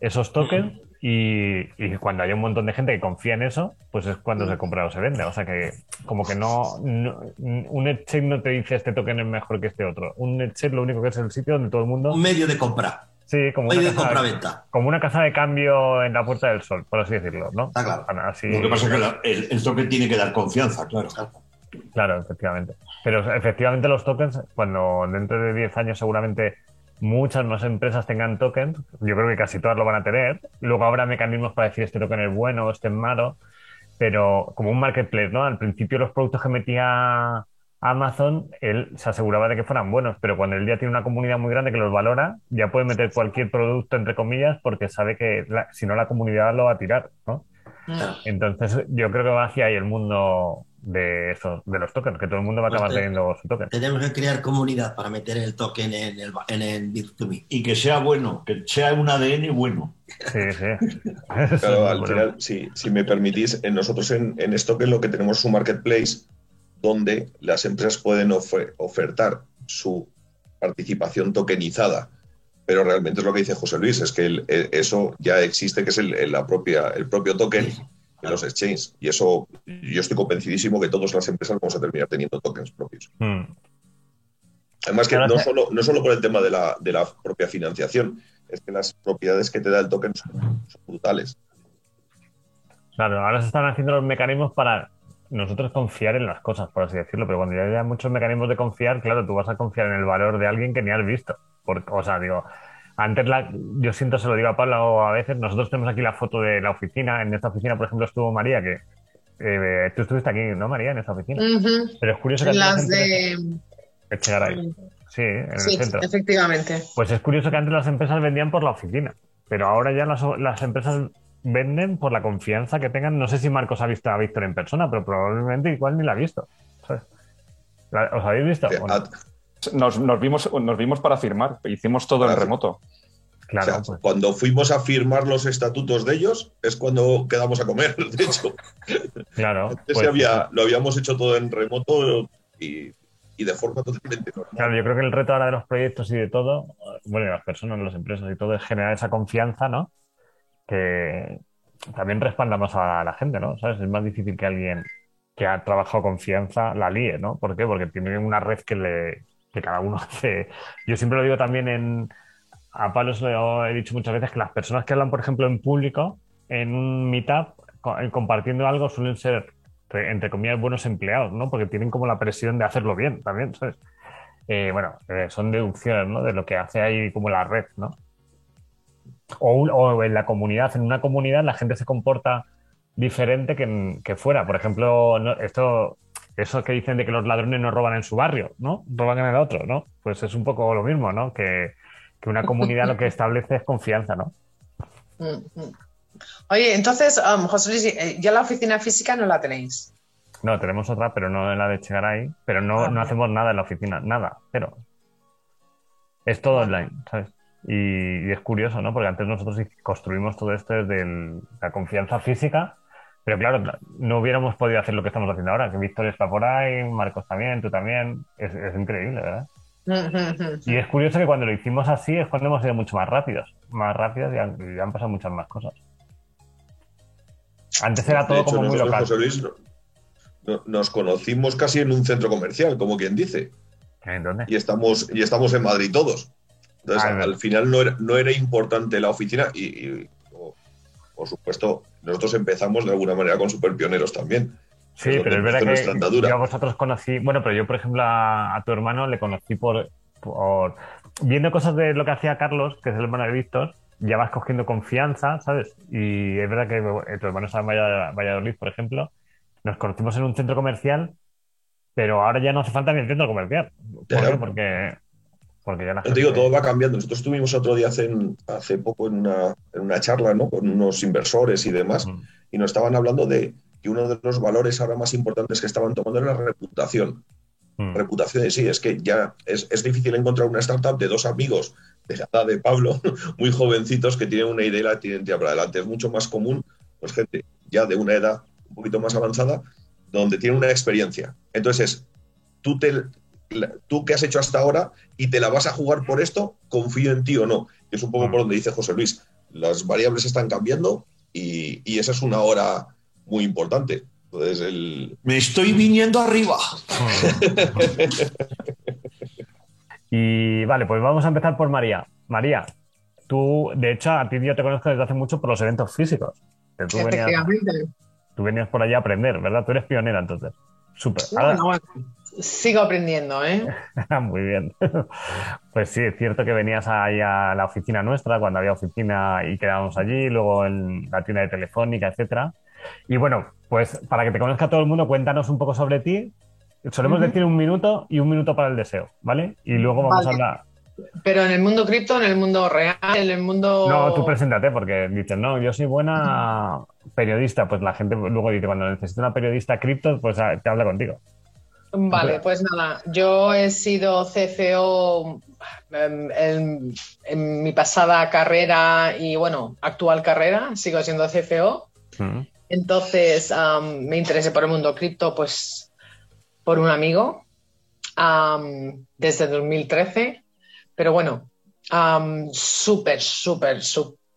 esos tokens y, cuando hay un montón de gente que confía en eso, pues es cuando se compra o se vende. O sea que como que no, un exchange no te dice este token es mejor que este otro. Un exchange lo único que es el sitio donde todo el mundo... Un medio de compra. Sí, como una, de compra-venta. como una casa de cambio en la Puerta del Sol, por así decirlo, ¿no? Está claro. Lo que pasa es que el, token tiene que dar confianza, claro. Claro, efectivamente. Pero efectivamente los tokens, cuando dentro de 10 años seguramente muchas más empresas tengan tokens, yo creo que casi todas lo van a tener. Luego habrá mecanismos para decir este token es bueno o este es malo, pero como un marketplace, ¿no? Al principio los productos que metía Amazon, él se aseguraba de que fueran buenos, pero cuando él ya tiene una comunidad muy grande que los valora, ya puede meter cualquier producto entre comillas porque sabe que si no la comunidad lo va a tirar, ¿no? Entonces yo creo que va hacia ahí el mundo de eso, de los tokens, que todo el mundo va a acabar pues teniendo su token. Tenemos que crear comunidad para meter el token en el, en el Bit2Me. Y que sea bueno, que sea un ADN bueno. Sí, sí. claro, al final, si, me permitís, nosotros en, en Stoken lo que tenemos es un marketplace donde las empresas pueden ofertar su participación tokenizada. Pero realmente es lo que dice José Luis, es que eso ya existe, que es el, la propia, el propio token en los exchanges. Y eso yo estoy convencidísimo que todas las empresas vamos a terminar teniendo tokens propios. Hmm. Además que no solo, no solo por el tema de la, de la, propia financiación, es que las propiedades que te da el token son, brutales. Claro, ahora se están haciendo los mecanismos para nosotros confiar en las cosas, por así decirlo, pero cuando ya hay muchos mecanismos de confiar, claro, tú vas a confiar en el valor de alguien que ni has visto. o sea, digo, antes, la, yo siento, se lo digo a Pablo a veces, nosotros tenemos aquí la foto de la oficina. En esta oficina, por ejemplo, estuvo María, que eh, tú estuviste aquí, ¿no, María, en esa oficina? Pero es curioso que las las de... Echegaray. Sí, en el Sí, centro. efectivamente. Pues es curioso que antes las empresas vendían por la oficina, pero ahora ya las, las empresas venden por la confianza que tengan. No sé si Marcos ha visto a Víctor en persona, pero probablemente igual ni la ha visto. ¿sabes? ¿La- ¿Os habéis visto? Nos, nos vimos, nos vimos para firmar, hicimos todo en remoto. claro, o sea, pues, Cuando fuimos a firmar los estatutos de ellos, es cuando quedamos a comer. De hecho, claro. Antes pues, había, lo habíamos hecho todo en remoto y, y de forma totalmente normal. Claro, yo creo que el reto ahora de los proyectos y de todo, bueno, de las personas, las empresas y todo, es generar esa confianza, ¿no? Que también respalda más a la gente, ¿no? ¿Sabes? Es más difícil que alguien que ha trabajado confianza la líe, ¿no? ¿Por qué? Porque tiene una red que le que cada uno hace. Yo siempre lo digo también en a Palos lo he dicho muchas veces que las personas que hablan, por ejemplo, en público, en un meetup, eh, compartiendo algo, suelen ser, entre comillas, buenos empleados, ¿no? Porque tienen como la presión de hacerlo bien también, ¿sabes? Eh, bueno, eh, son deducciones, ¿no? De lo que hace ahí como la red, ¿no? O, en la comunidad, en una comunidad la gente se comporta diferente que, fuera. Por ejemplo, esto, eso que dicen de que los ladrones no roban en su barrio, ¿no? Roban en el otro, ¿no? Pues es un poco lo mismo, ¿no? Que, que una comunidad lo que establece es confianza, ¿no? Mm, mm. Oye, entonces, um, José Luis, eh, ya la oficina física no la tenéis. No, tenemos otra, pero no en la de Chegaray, pero no, Ah, no hacemos nada en la oficina, nada, pero es todo online, ¿sabes? Y, y es curioso, ¿no? Porque antes nosotros construimos todo esto desde el- la confianza física, pero claro, no hubiéramos podido hacer lo que estamos haciendo ahora, que Víctor está por ahí, Marcos también, tú también, es, es increíble, ¿verdad? Y es curioso que cuando lo hicimos así es cuando hemos sido mucho más rápidos, más rápidos y han, y han pasado muchas más cosas. Antes era todo hecho, como muy local. José Luis, no- no- nos conocimos casi en un centro comercial, como quien dice, ¿En dónde? y estamos, y estamos en Madrid todos. Entonces, Ah, al final no era, no era importante la oficina y, por supuesto, nosotros empezamos de alguna manera con super pioneros también. Sí, pero es verdad que yo a vosotros conocí, bueno, pero yo, por ejemplo, a, a tu hermano le conocí por, por viendo cosas de lo que hacía Carlos, que es el hermano de Víctor, ya vas cogiendo confianza, ¿sabes? Y es verdad que eh, tu hermano está en Valla- Valladolid, por ejemplo, nos conocimos en un centro comercial, pero ahora ya no hace falta ni el centro comercial. ¿Por qué? Porque, porque ya la Yo te digo, gente- todo va cambiando. Nosotros estuvimos otro día hace, hace poco en una, en una charla ¿no? con unos inversores y demás, y nos estaban hablando de que uno de los valores ahora más importantes que estaban tomando era la reputación. Reputación en sí. Es que ya es, es difícil encontrar una startup de dos amigos de la edad de Pablo, muy jovencitos, que tienen una idea y la tienen para adelante. Es mucho más común, pues gente ya de una edad un poquito más avanzada, donde tienen una experiencia. Entonces, tú, te, tú que has hecho hasta ahora y te la vas a jugar por esto, confío en ti o no. Es un poco por donde dice José Luis. Las variables están cambiando y, y esa es una hora muy importante. Entonces, el, Me estoy viniendo arriba. Y vale, pues vamos a empezar por María. María, tú, de hecho, a ti yo te conozco desde hace mucho por los eventos físicos. Que tú, venías, Efectivamente. tú venías por allá a aprender, ¿verdad? Tú eres pionera entonces. Súper. Ahora- bueno, sigo aprendiendo, ¿eh? Muy bien. Pues sí, es cierto que venías ahí a la oficina nuestra, cuando había oficina y quedábamos allí, luego en la tienda de Telefónica, etcétera. Y bueno, pues para que te conozca todo el mundo, cuéntanos un poco sobre ti. Solemos decir un minuto y un minuto para el deseo, ¿vale? Y luego vamos Vale. a hablar. Pero en el mundo cripto, en el mundo real, en el mundo. No, tú preséntate, porque dices, no, yo soy buena periodista. Pues la gente luego dice, cuando necesita una periodista cripto, pues ah, te habla contigo. Vale, pues nada, yo he sido CFO em, en, en mi pasada carrera y bueno, actual carrera, sigo siendo CFO. Mm. Entonces me interesé por el mundo cripto, pues por un amigo am, desde 2013. Pero bueno, am, súper, súper,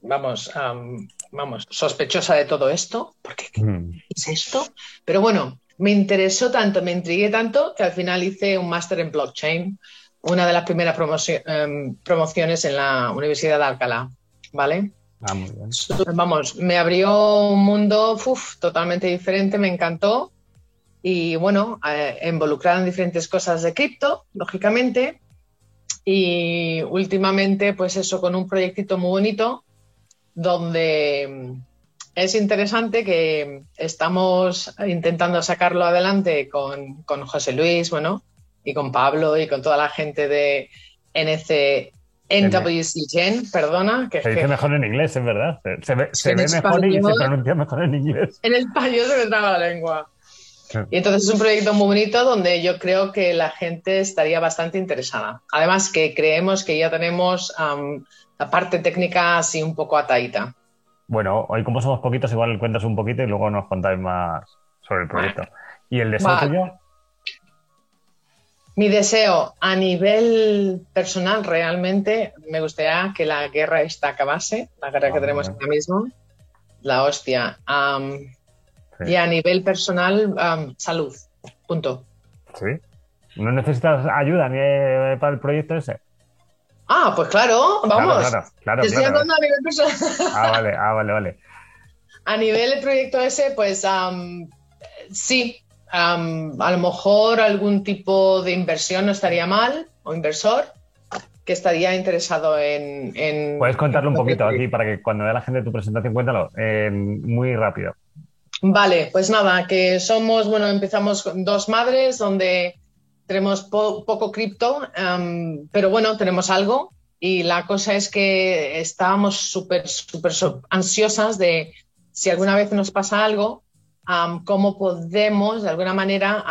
vamos, am, vamos, sospechosa de todo esto, porque Mm. ¿qué es esto? Pero bueno, me interesó tanto, me intrigué tanto que al final hice un máster en blockchain, una de las primeras em, promociones en la Universidad de Alcalá, ¿vale? Ah, muy bien. Vamos, me abrió un mundo uf, totalmente diferente, me encantó. Y bueno, eh, involucrada en diferentes cosas de cripto, lógicamente. Y últimamente, pues eso, con un proyectito muy bonito, donde es interesante que estamos intentando sacarlo adelante con, con, José Luis, bueno, y con Pablo y con toda la gente de NC, NWC perdona. Que se dice mejor en inglés, es verdad. Se, ve, se ve mejor y se pronuncia mejor en inglés. En español se me traba la lengua. Y entonces es un proyecto muy bonito donde yo creo que la gente estaría bastante interesada. Además que creemos que ya tenemos la parte técnica así un poco atadita. Bueno, hoy como somos poquitos, igual cuentas un poquito y luego nos contáis más sobre el proyecto. ¿Y el deseo tuyo? Mi deseo a nivel personal realmente me gustaría que la guerra esta acabase, la guerra que ah, tenemos ahora mismo, la hostia. Y a nivel personal, salud. Punto. Sí. ¿No necesitas ayuda ni eh, para el proyecto ese? Ah, pues claro, vamos. Claro, claro, estoy hablando a nivel personal. Ah, vale, ah, vale, vale. A nivel del proyecto ese, pues sí, a lo mejor algún tipo de inversión no estaría mal, o inversor, que estaría interesado en... Puedes contarlo un poquito aquí para que cuando vea la gente tu presentación, cuéntalo muy rápido. Vale, pues nada, que somos, bueno, empezamos con dos madres donde tenemos poco cripto, em, pero bueno, tenemos algo. Y la cosa es que estábamos súper, súper ansiosas de si alguna vez nos pasa algo, cómo podemos de alguna manera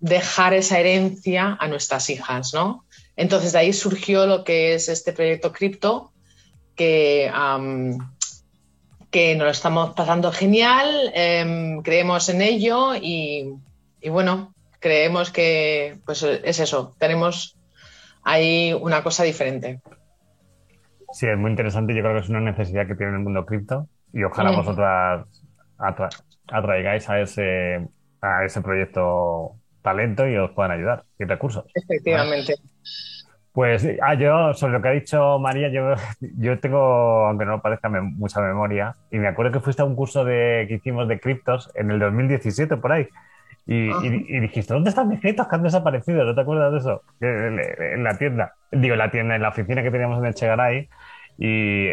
dejar esa herencia a nuestras hijas, ¿no? Entonces de ahí surgió lo que es este proyecto cripto, que que nos lo estamos pasando genial, em, creemos en ello y, bueno, creemos que pues es eso, tenemos ahí una cosa diferente. Sí, es muy interesante. Yo creo que es una necesidad que tiene el mundo cripto y ojalá vosotras atraigáis a ese, a ese proyecto talento y os puedan ayudar y recursos. Efectivamente. Pues ah, yo, sobre lo que ha dicho María, yo, yo tengo, aunque no parezca, mucha memoria. Y me acuerdo que fuiste a un curso de, que hicimos de criptos en el 2017, por ahí. Y, y, dijiste, ¿dónde están mis criptos que han desaparecido? ¿No te acuerdas de eso? En la tienda. Digo, en la tienda, en la oficina que teníamos en el Chegaray. Y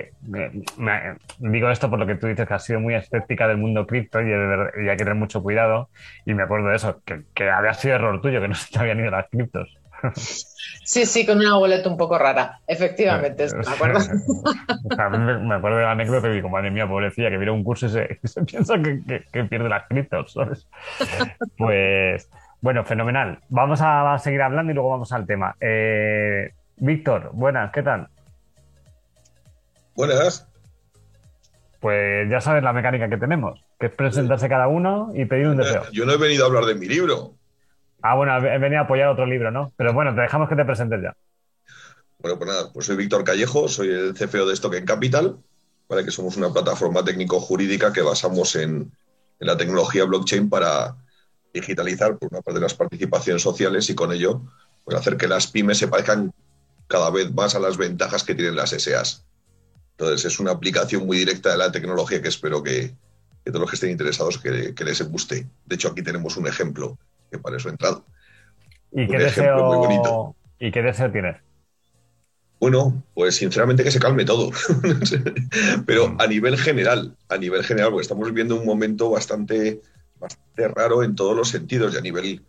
digo esto por lo que tú dices que has sido muy escéptica del mundo cripto y, hay que tener mucho cuidado. Y me acuerdo de eso, que, que había sido error tuyo, que no se te habían ido las criptos. Sí, sí, con una boleta un poco rara, efectivamente, me acuerdo. me acuerdo de la anécdota y digo, madre mía, pobrecilla, que viene un curso y se, piensa que, pierde las criptos, ¿sabes? Pues, bueno, fenomenal. Vamos a seguir hablando y luego vamos al tema. Eh, Víctor, buenas, ¿qué tal? Buenas. Pues ya sabes la mecánica que tenemos, que es presentarse cada uno y pedir un deseo. Yo no he venido a hablar de mi libro. Ah, bueno, he venido a apoyar otro libro, ¿no? Pero bueno, te dejamos que te presentes ya. Bueno, pues nada, pues soy Víctor Callejo, soy el CFO de Stock en Capital, para que somos una plataforma técnico-jurídica que basamos en, la tecnología blockchain para digitalizar, por una parte, las participaciones sociales y con ello pues, hacer que las pymes se parezcan cada vez más a las ventajas que tienen las SEAs. Entonces, es una aplicación muy directa de la tecnología que espero que, todos los que estén interesados que les guste. De hecho, aquí tenemos un ejemplo que para eso he entrado. ¿Y qué, deseo, ¿Y qué deseo tienes? Bueno, pues sinceramente que se calme todo. Pero mm. a nivel general, a nivel general, porque estamos viviendo un momento bastante, bastante raro en todos los sentidos y a nivel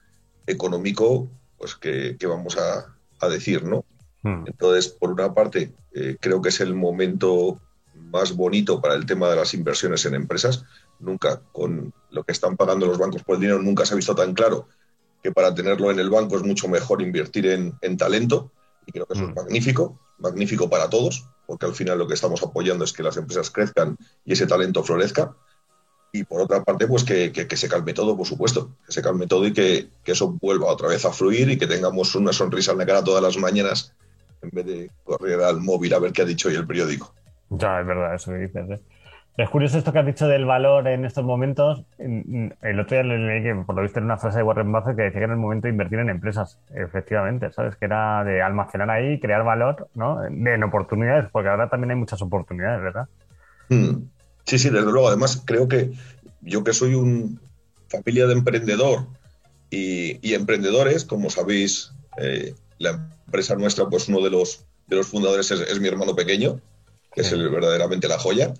económico, pues que, vamos a, decir, ¿no? Mm. Entonces, por una parte, eh, creo que es el momento más bonito para el tema de las inversiones en empresas. Nunca, con lo que están pagando los bancos por el dinero, nunca se ha visto tan claro que para tenerlo en el banco es mucho mejor invertir en, talento. Y creo que eso es mm. magnífico, magnífico para todos, porque al final lo que estamos apoyando es que las empresas crezcan y ese talento florezca. Y por otra parte, pues que, se calme todo, por supuesto, que se calme todo y que, que, eso vuelva otra vez a fluir y que tengamos una sonrisa en la cara todas las mañanas en vez de correr al móvil a ver qué ha dicho hoy el periódico. Ya, es verdad eso que dices. ¿eh? Es curioso esto que has dicho del valor en estos momentos. El otro día leí que, por lo visto, en una frase de Warren Buffett que decía que era el momento de invertir en empresas. Efectivamente, ¿sabes? Que era de almacenar ahí, crear valor, ¿no? En oportunidades, porque ahora también hay muchas oportunidades, ¿verdad? Hmm. Sí, sí, desde luego. Además, creo que yo que soy un familia de emprendedor y, emprendedores, como sabéis, eh, la empresa nuestra, pues uno de los, de los fundadores es mi hermano pequeño que es verdaderamente la joya.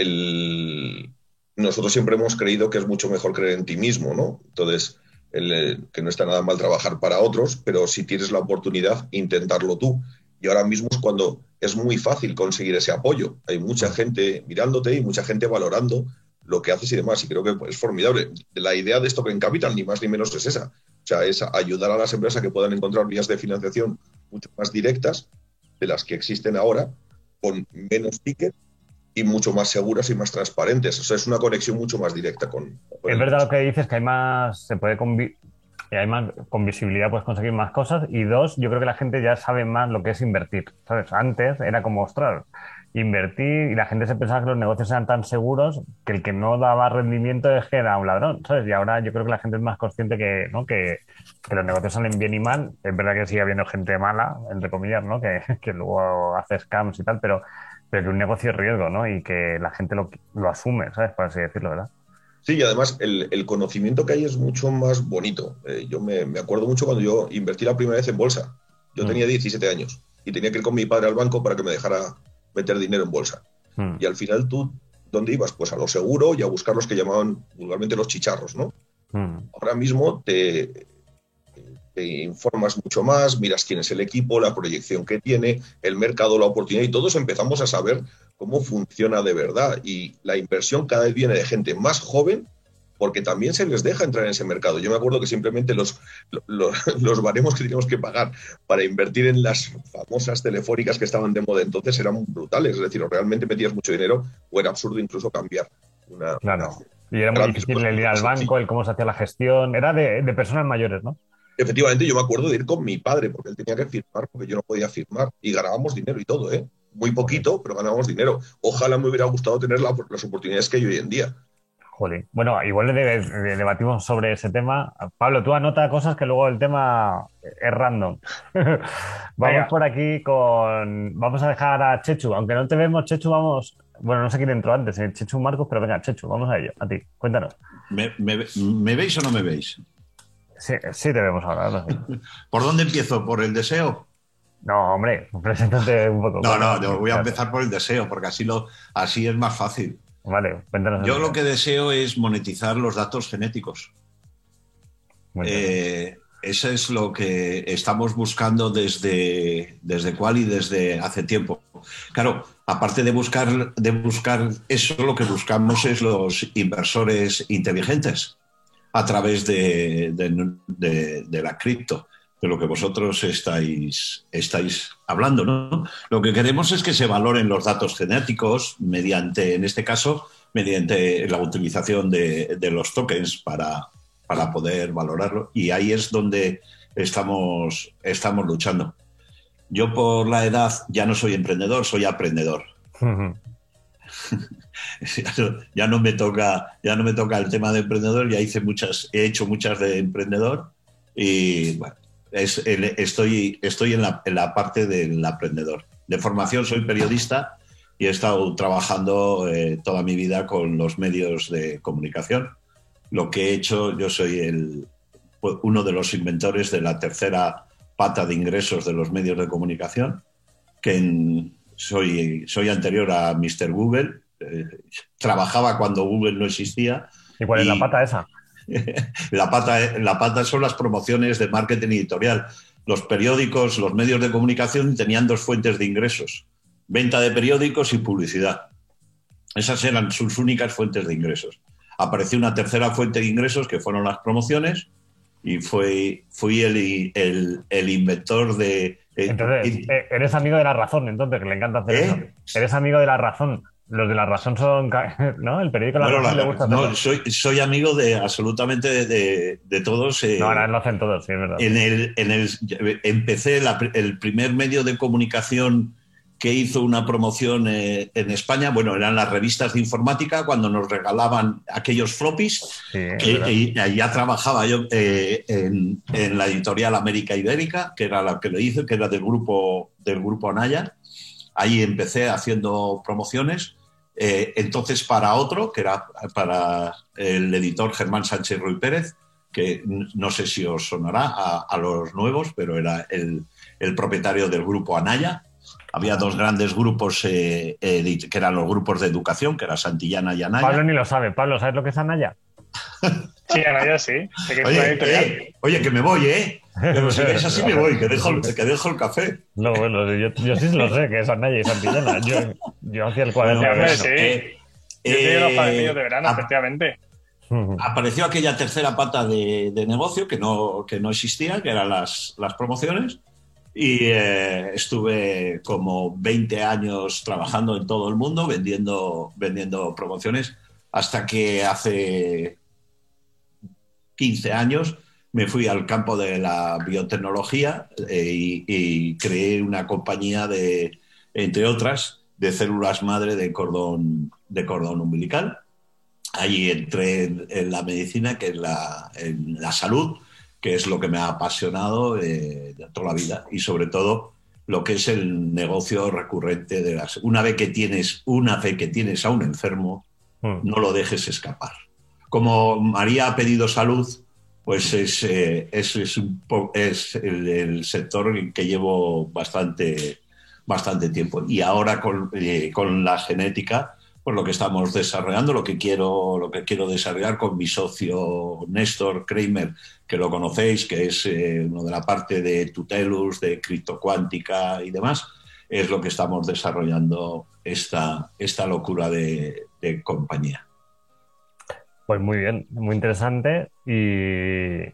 El, nosotros siempre hemos creído que es mucho mejor creer en ti mismo, ¿no? Entonces, el, que no está nada mal trabajar para otros, pero si tienes la oportunidad, intentarlo tú. Y ahora mismo es cuando es muy fácil conseguir ese apoyo. Hay mucha gente mirándote y mucha gente valorando lo que haces y demás. Y creo que es formidable. La idea de esto que en Capital, ni más ni menos, es esa. O sea, es ayudar a las empresas a que puedan encontrar vías de financiación mucho más directas de las que existen ahora, con menos tickets y mucho más seguras y más transparentes. O sea, es una conexión mucho más directa con. es verdad lo que dices, que hay más, se puede hay más con visibilidad puedes conseguir más cosas y dos, yo creo que la gente ya sabe más lo que es invertir, ¿sabes? Antes era como, ostras, invertir y la gente se pensaba que los negocios eran tan seguros que el que no daba rendimiento es que era un ladrón, ¿sabes? Y ahora yo creo que la gente es más consciente que, ¿no? que, que los negocios salen bien y mal. Es verdad que sigue habiendo gente mala, entre comillas, ¿no? Que, que luego hace scams y tal, pero pero un negocio es riesgo, ¿no? Y que la gente lo, lo asume, ¿sabes? Por así decirlo, ¿verdad? Sí, y además el, el conocimiento que hay es mucho más bonito. Eh, yo me, me, acuerdo mucho cuando yo invertí la primera vez en bolsa. Yo mm. tenía 17 años y tenía que ir con mi padre al banco para que me dejara meter dinero en bolsa. Mm. Y al final tú, ¿dónde ibas? Pues a lo seguro y a buscar los que llamaban vulgarmente los chicharros, ¿no? Mm. Ahora mismo te, te informas mucho más, miras quién es el equipo, la proyección que tiene, el mercado, la oportunidad y todos empezamos a saber cómo funciona de verdad. Y la inversión cada vez viene de gente más joven porque también se les deja entrar en ese mercado. Yo me acuerdo que simplemente los, los, baremos que teníamos que pagar para invertir en las famosas telefónicas que estaban de moda entonces eran brutales. Es decir, o realmente metías mucho dinero o era absurdo incluso cambiar una... Claro. Y era muy difícil el ir al banco, el cómo se hacía la gestión. Era de, de personas mayores, ¿no? Efectivamente yo me acuerdo de ir con mi padre, porque él tenía que firmar, porque yo no podía firmar, y ganábamos dinero y todo, ¿eh? Muy poquito, pero ganábamos dinero. Ojalá me hubiera gustado tener las oportunidades que hay hoy en día. Joder. Bueno, igual debatimos sobre ese tema. Pablo, tú anota cosas que luego el tema es random. vamos por aquí con. Vamos a dejar a Chechu. Aunque no te vemos, Chechu, vamos. Bueno, no sé quién entró antes, ¿eh? Chechu Marcos, pero venga, Chechu, vamos a ello. A ti, cuéntanos. ¿Me, me veis o no me veis? Sí, sí vemos ahora. ¿Por dónde empiezo? ¿Por el deseo? No, hombre, preséntate un poco. No, no, yo voy a empezar por el deseo, porque así, lo, así es más fácil. Vale, cuéntanos. Yo lo que deseo es monetizar los datos genéticos. Eh, eso es lo que estamos buscando desde, desde y desde hace tiempo. Claro, aparte de buscar, de buscar eso, lo que buscamos es los inversores inteligentes a través de, la cripto, de lo que vosotros estáis, estáis hablando. ¿no? Lo que queremos es que se valoren los datos genéticos mediante, en este caso, mediante la utilización de, los tokens para, poder valorarlo. Y ahí es donde estamos, estamos luchando. Yo por la edad ya no soy emprendedor, soy aprendedor. ya no me toca, ya no me toca el tema de emprendedor, ya hice muchas, he hecho muchas de emprendedor y bueno, estoy, estoy en la, parte del aprendedor. De formación soy periodista y he estado trabajando eh, toda mi vida con los medios de comunicación. Lo que he hecho, yo soy el, uno de los inventores de la tercera pata de ingresos de los medios de comunicación, que soy, soy anterior a Mr. Google trabajaba cuando Google no existía. ¿Y cuál es la pata esa? la, pata, la pata son las promociones de marketing editorial. Los periódicos, los medios de comunicación tenían dos fuentes de ingresos, venta de periódicos y publicidad. Esas eran sus únicas fuentes de ingresos. Apareció una tercera fuente de ingresos que fueron las promociones y fue, fui el, el, inventor de... Entonces, eh, eres amigo de la razón, entonces, que le encanta hacer eso. Eres amigo de la razón. Los de la razón son, ¿no? El periódico La Razón le gusta No, soy, soy amigo de absolutamente de, de, todos. Eh, no, ahora lo hacen todos, sí, es verdad. En el, en el, empecé el primer medio de comunicación que hizo una promoción eh, en España, bueno, eran las revistas de informática cuando nos regalaban aquellos floppies. Sí, y, allá trabajaba yo eh, en, en, la editorial América Ibérica, que era la que lo hice, que era del grupo, del grupo Anaya. Ahí empecé haciendo promociones eh, entonces, para otro, que era para el editor Germán Sánchez Ruy Pérez, que no sé si os sonará a, los nuevos, pero era el, propietario del grupo Anaya. había dos grandes grupos eh, eh, que eran los grupos de educación, que era Santillana y Anaya. Pablo ni lo sabe. Pablo, ¿sabes lo que es Anaya? Sí, Anaya sí. oye, que me voy, ¿eh? Pero si es así me voy, que dejo, que dejo el café. No, bueno, yo, yo sí lo sé, que es Anaya y Santillana. Yo, yo hacía el cuaderno. de sí. Eh, yo eh, los de verano, efectivamente. Apareció aquella tercera pata de, negocio que no, que no existía, que eran las, las promociones. Y eh, estuve como 20 años trabajando en todo el mundo, vendiendo, vendiendo promociones, hasta que hace 15 años me fui al campo de la biotecnología eh, y, creé una compañía de, entre otras, de células madre de cordón, de cordón umbilical. Allí entré en, la medicina, que es la, en la salud, que es lo que me ha apasionado eh, toda la vida y sobre todo lo que es el negocio recurrente de las. Una vez que tienes, una vez que tienes a un enfermo, mm. no lo dejes escapar. Como María ha pedido salud, pues es, eh, es, es, el, sector que llevo bastante, bastante tiempo. Y ahora con, eh, con la genética, pues lo que estamos desarrollando, lo que quiero, lo que quiero desarrollar con mi socio Néstor Kramer, que lo conocéis, que es eh, uno de la parte de Tutelus, de criptocuántica y demás, es lo que estamos desarrollando esta, esta locura de, compañía. Pues muy bien, muy interesante y,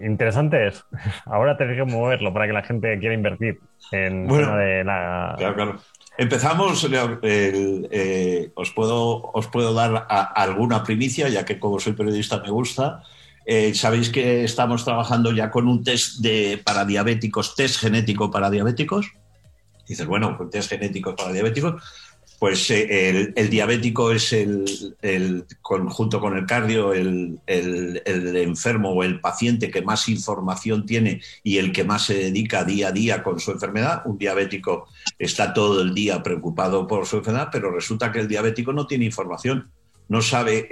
interesante es. Ahora tenés que moverlo para que la gente quiera invertir en bueno, de la. Claro, claro. Empezamos, eh, os, puedo, os puedo dar alguna primicia, ya que como soy periodista me gusta. Eh, Sabéis que estamos trabajando ya con un test de, para diabéticos, test genético para diabéticos. Dices, bueno, un test genético para diabéticos pues eh, el, diabético es el, junto con el cardio, el, enfermo o el paciente que más información tiene y el que más se dedica día a día con su enfermedad. Un diabético está todo el día preocupado por su enfermedad, pero resulta que el diabético no tiene información. No sabe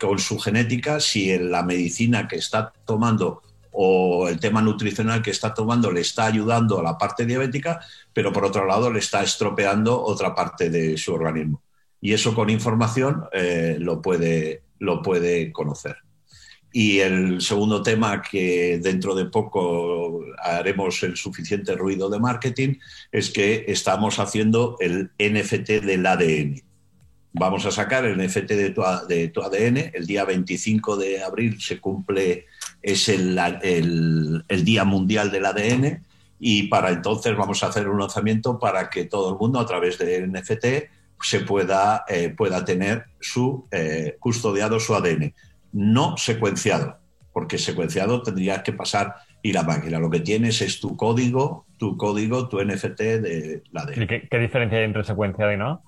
con su genética si en la medicina que está tomando o el tema nutricional que está tomando le está ayudando a la parte diabética, pero por otro lado le está estropeando otra parte de su organismo. Y eso con información eh, lo, puede, lo puede conocer. Y el segundo tema que dentro de poco haremos el suficiente ruido de marketing es que estamos haciendo el NFT del ADN. Vamos a sacar el NFT de tu, de tu ADN. El día 25 de abril se cumple es el, el, Día Mundial del ADN y para entonces vamos a hacer un lanzamiento para que todo el mundo a través de NFT se pueda, eh, pueda tener su eh, custodiado su ADN, no secuenciado, porque secuenciado tendría que pasar y la máquina. Lo que tienes es tu código, tu código, tu NFT de la ADN. qué, diferencia hay entre secuenciado y no?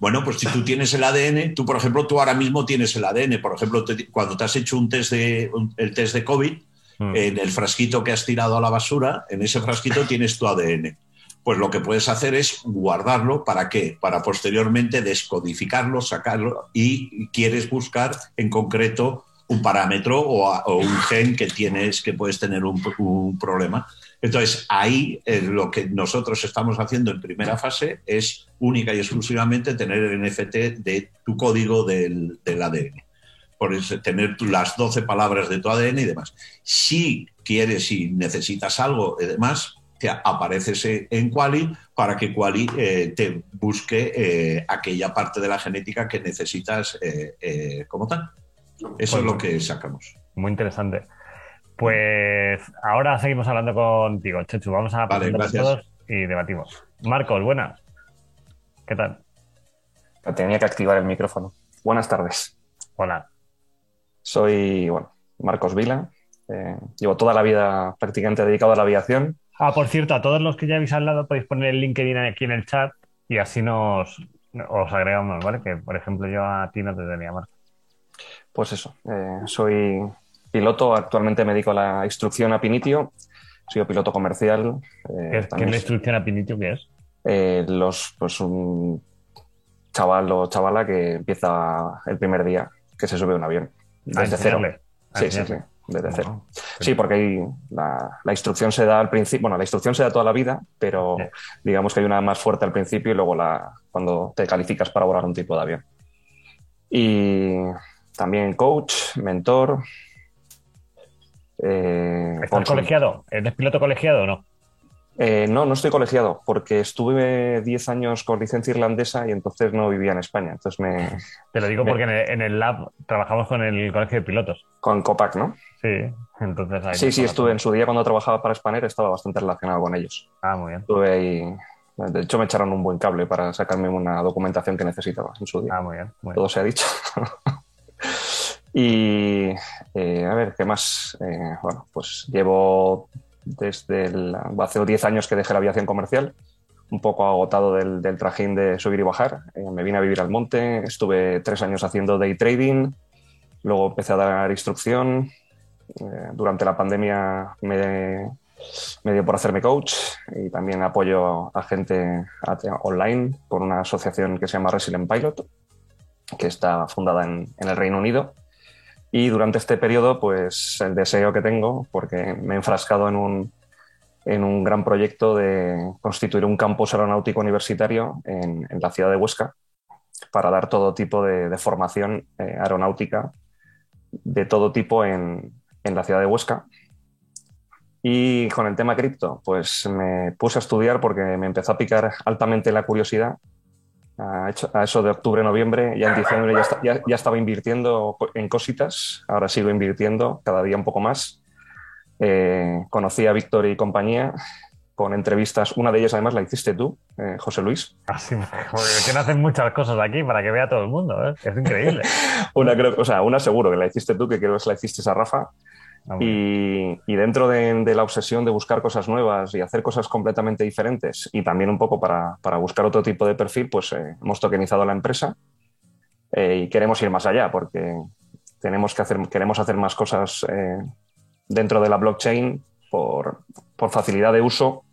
Bueno, pues si tú tienes el ADN, tú por ejemplo, tú ahora mismo tienes el ADN. Por ejemplo, cuando te has hecho un test de, el test de COVID, mm. en el frasquito que has tirado a la basura, en ese frasquito tienes tu ADN. Pues lo que puedes hacer es guardarlo, ¿para qué? Para posteriormente descodificarlo, sacarlo y quieres buscar en concreto un parámetro o, un gen que tienes, que puedes tener un, problema. Entonces, ahí eh, lo que nosotros estamos haciendo en primera fase es única y exclusivamente tener el NFT de tu código del, ADN. Por eso, tener las 12 palabras de tu ADN y demás. Si quieres y necesitas algo y demás, te apareces en Quali para que Quali eh, te busque eh, aquella parte de la genética que necesitas como tal. Eso es lo que sacamos. Muy interesante. Pues ahora seguimos hablando contigo, Chechu. Vamos a vale, todos y debatimos. Marcos, buenas. ¿Qué tal? Tenía que activar el micrófono. Buenas tardes. Hola. Soy, bueno, Marcos Vila. Eh, llevo toda la vida prácticamente dedicado a la aviación. Ah, por cierto, a todos los que ya habéis hablado podéis poner el LinkedIn aquí en el chat y así nos os agregamos, ¿vale? Que por ejemplo yo a ti no te tenía, Marcos. Pues eso, eh, soy piloto, actualmente me dedico a la instrucción a Pinitio, soy piloto comercial. Eh, ¿Qué, es la instrucción a Pinitio qué es? Eh, los, pues un chaval o chavala que empieza el primer día que se sube a un avión. Desde cero. Sí, sí, sí, desde cero. Sí, porque ahí la, la instrucción se da al principio, bueno, la instrucción se da toda la vida, pero digamos que hay una más fuerte al principio y luego la, cuando te calificas para volar un tipo de avión. Y también coach, mentor. eh, ¿Estás colegiado? ¿Eres piloto colegiado o no? Eh, no, no estoy colegiado porque estuve 10 años con licencia irlandesa y entonces no vivía en España. Entonces me. Te lo digo porque en el, en el lab trabajamos con el colegio de pilotos. con Copac, ¿no? Sí, entonces ahí Sí, sí, estuve en su día cuando trabajaba para Spanair, estaba bastante relacionado con ellos. Ah, muy bien. Estuve ahí. De hecho, me echaron un buen cable para sacarme una documentación que necesitaba en su día. Ah, muy bien. muy bien. Todo se ha dicho. y eh, a ver, ¿qué más? Eh, bueno, pues llevo desde el, hace 10 años que dejé la aviación comercial, un poco agotado del, trajín de subir y bajar. Eh, me vine a vivir al monte, estuve tres años haciendo day trading, luego empecé a dar instrucción. Durante la pandemia me, dio por hacerme coach y también apoyo a gente online por una asociación que se llama Resilient Pilot, que está fundada en, el Reino Unido. Y durante este periodo, pues el deseo que tengo, porque me he enfrascado en un, en un gran proyecto de constituir un campus aeronáutico universitario en, la ciudad de Huesca para dar todo tipo de, de formación eh, aeronáutica de todo tipo en, en la ciudad de Huesca. Y con el tema cripto, pues me puse a estudiar porque me empezó a picar altamente la curiosidad. A, eso de octubre, noviembre, ya en diciembre ya, esta- ya- ya estaba invirtiendo en cositas, ahora sigo invirtiendo cada día un poco más. Eh, conocí a Víctor y compañía con entrevistas, una de ellas además la hiciste tú, eh, José Luis. Así, joder, que no hacen muchas cosas aquí para que vea todo el mundo, ¿eh? Es increíble. Una, creo, o sea, una seguro que la hiciste tú, que creo que la hiciste a Rafa. Ah. Y, y dentro de, de la obsesión de buscar cosas nuevas y hacer cosas completamente diferentes y también un poco para, para buscar otro tipo de perfil, pues eh, hemos tokenizado la empresa eh, y queremos ir más allá porque tenemos que hacer, queremos hacer más cosas eh, dentro de la blockchain por, por facilidad de uso,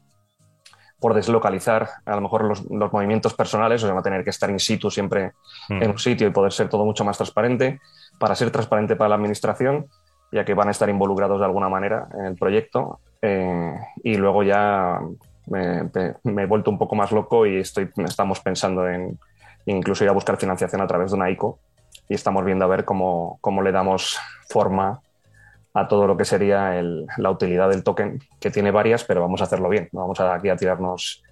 por deslocalizar a lo mejor los, los movimientos personales, o sea, no tener que estar in situ siempre Mm. en un sitio y poder ser todo mucho más transparente, para ser transparente para la administración, ya que van a estar involucrados de alguna manera en el proyecto. eh, y luego ya me, he vuelto un poco más loco y estamos pensando en incluso ir a buscar financiación a través de una ICO y estamos viendo a ver cómo, cómo le damos forma a todo lo que sería la utilidad del token, que tiene varias, pero vamos a hacerlo bien. No vamos a, aquí a tirarnos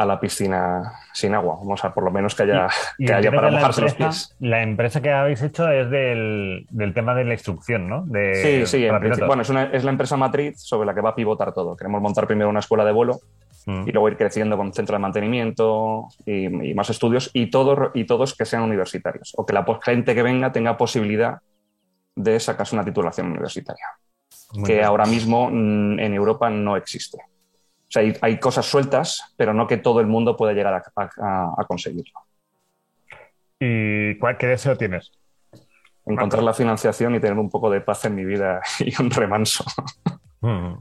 a la piscina sin agua. Vamos a por lo menos que haya, Y que haya para mojarse los empresa- pies. La empresa que habéis hecho es del, del tema de la instrucción, ¿no? De, Sí, sí, en bueno, es, una- es la empresa matriz sobre la que va a pivotar todo. Queremos montar primero una escuela de vuelo Mm. y luego ir creciendo con centro de mantenimiento y, y más estudios y, todo, y todos que sean universitarios o que la gente que venga tenga posibilidad de sacarse una titulación universitaria, Muy que bien. ahora mismo mm, en Europa no existe. O sea, hay, hay cosas sueltas, pero no que todo el mundo pueda llegar a, a- a conseguirlo. ¿Y cuál, qué deseo tienes? Encontrar la financiación y tener un poco de paz en mi vida y un remanso. Mm.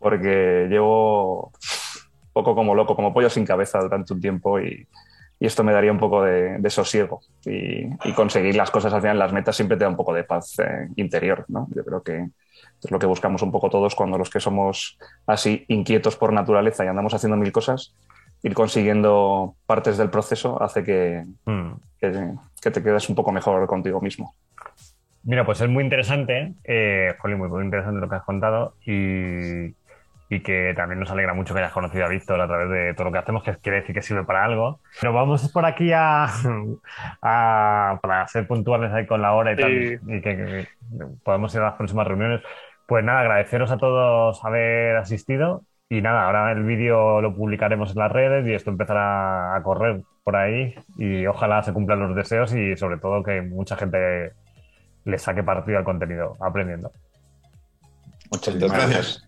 porque llevo poco como loco, como pollo sin cabeza durante un tiempo y, y esto me daría un poco de, de sosiego y, y conseguir las cosas al final, las metas siempre te da un poco de paz eh, interior, ¿no? Yo creo que es lo que buscamos un poco todos cuando los que somos así inquietos por naturaleza y andamos haciendo mil cosas, ir consiguiendo partes del proceso hace que, Mm. que, que te quedes un poco mejor contigo mismo. Mira, pues es muy interesante, eh, Jolín, muy, muy interesante lo que has contado y, y que también nos alegra mucho que hayas conocido a Víctor a través de todo lo que hacemos, que quiere decir que sirve para algo. Pero vamos por aquí a, a- para ser puntuales ahí con la hora y tal, Sí. y que, que podamos ir a las próximas reuniones. Pues nada, agradeceros a todos haber asistido y nada, ahora el vídeo lo publicaremos en las redes y esto empezará a correr por ahí y ojalá se cumplan los deseos y sobre todo que mucha gente le saque partido al contenido aprendiendo. Muchas gracias.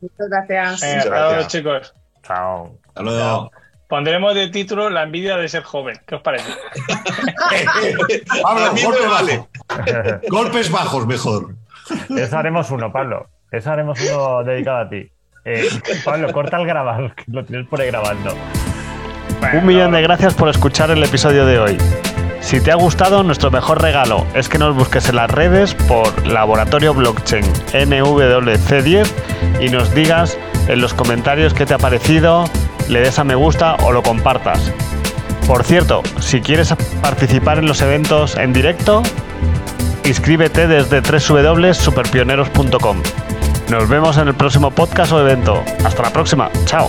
Muchas gracias. Venga, Muchas hasta luego, chicos. Chao. Hasta luego. Pondremos de título La envidia de ser joven. ¿Qué os parece? Pablo, A mí golpe me bajo. vale. Golpes bajos, mejor. Eso haremos uno, Pablo. Eso haremos uno dedicado a ti. Eh, Pablo, corta el grabado, que lo tienes por ahí grabando. Bueno, Un millón de gracias por escuchar el episodio de hoy. Si te ha gustado, nuestro mejor regalo es que nos busques en las redes por Laboratorio Blockchain NWC10 y nos digas en los comentarios qué te ha parecido, le des a me gusta o lo compartas. Por cierto, si quieres participar en los eventos en directo, inscríbete desde www.superpioneros.com. Nos vemos en el próximo podcast o evento. Hasta la próxima. Chao.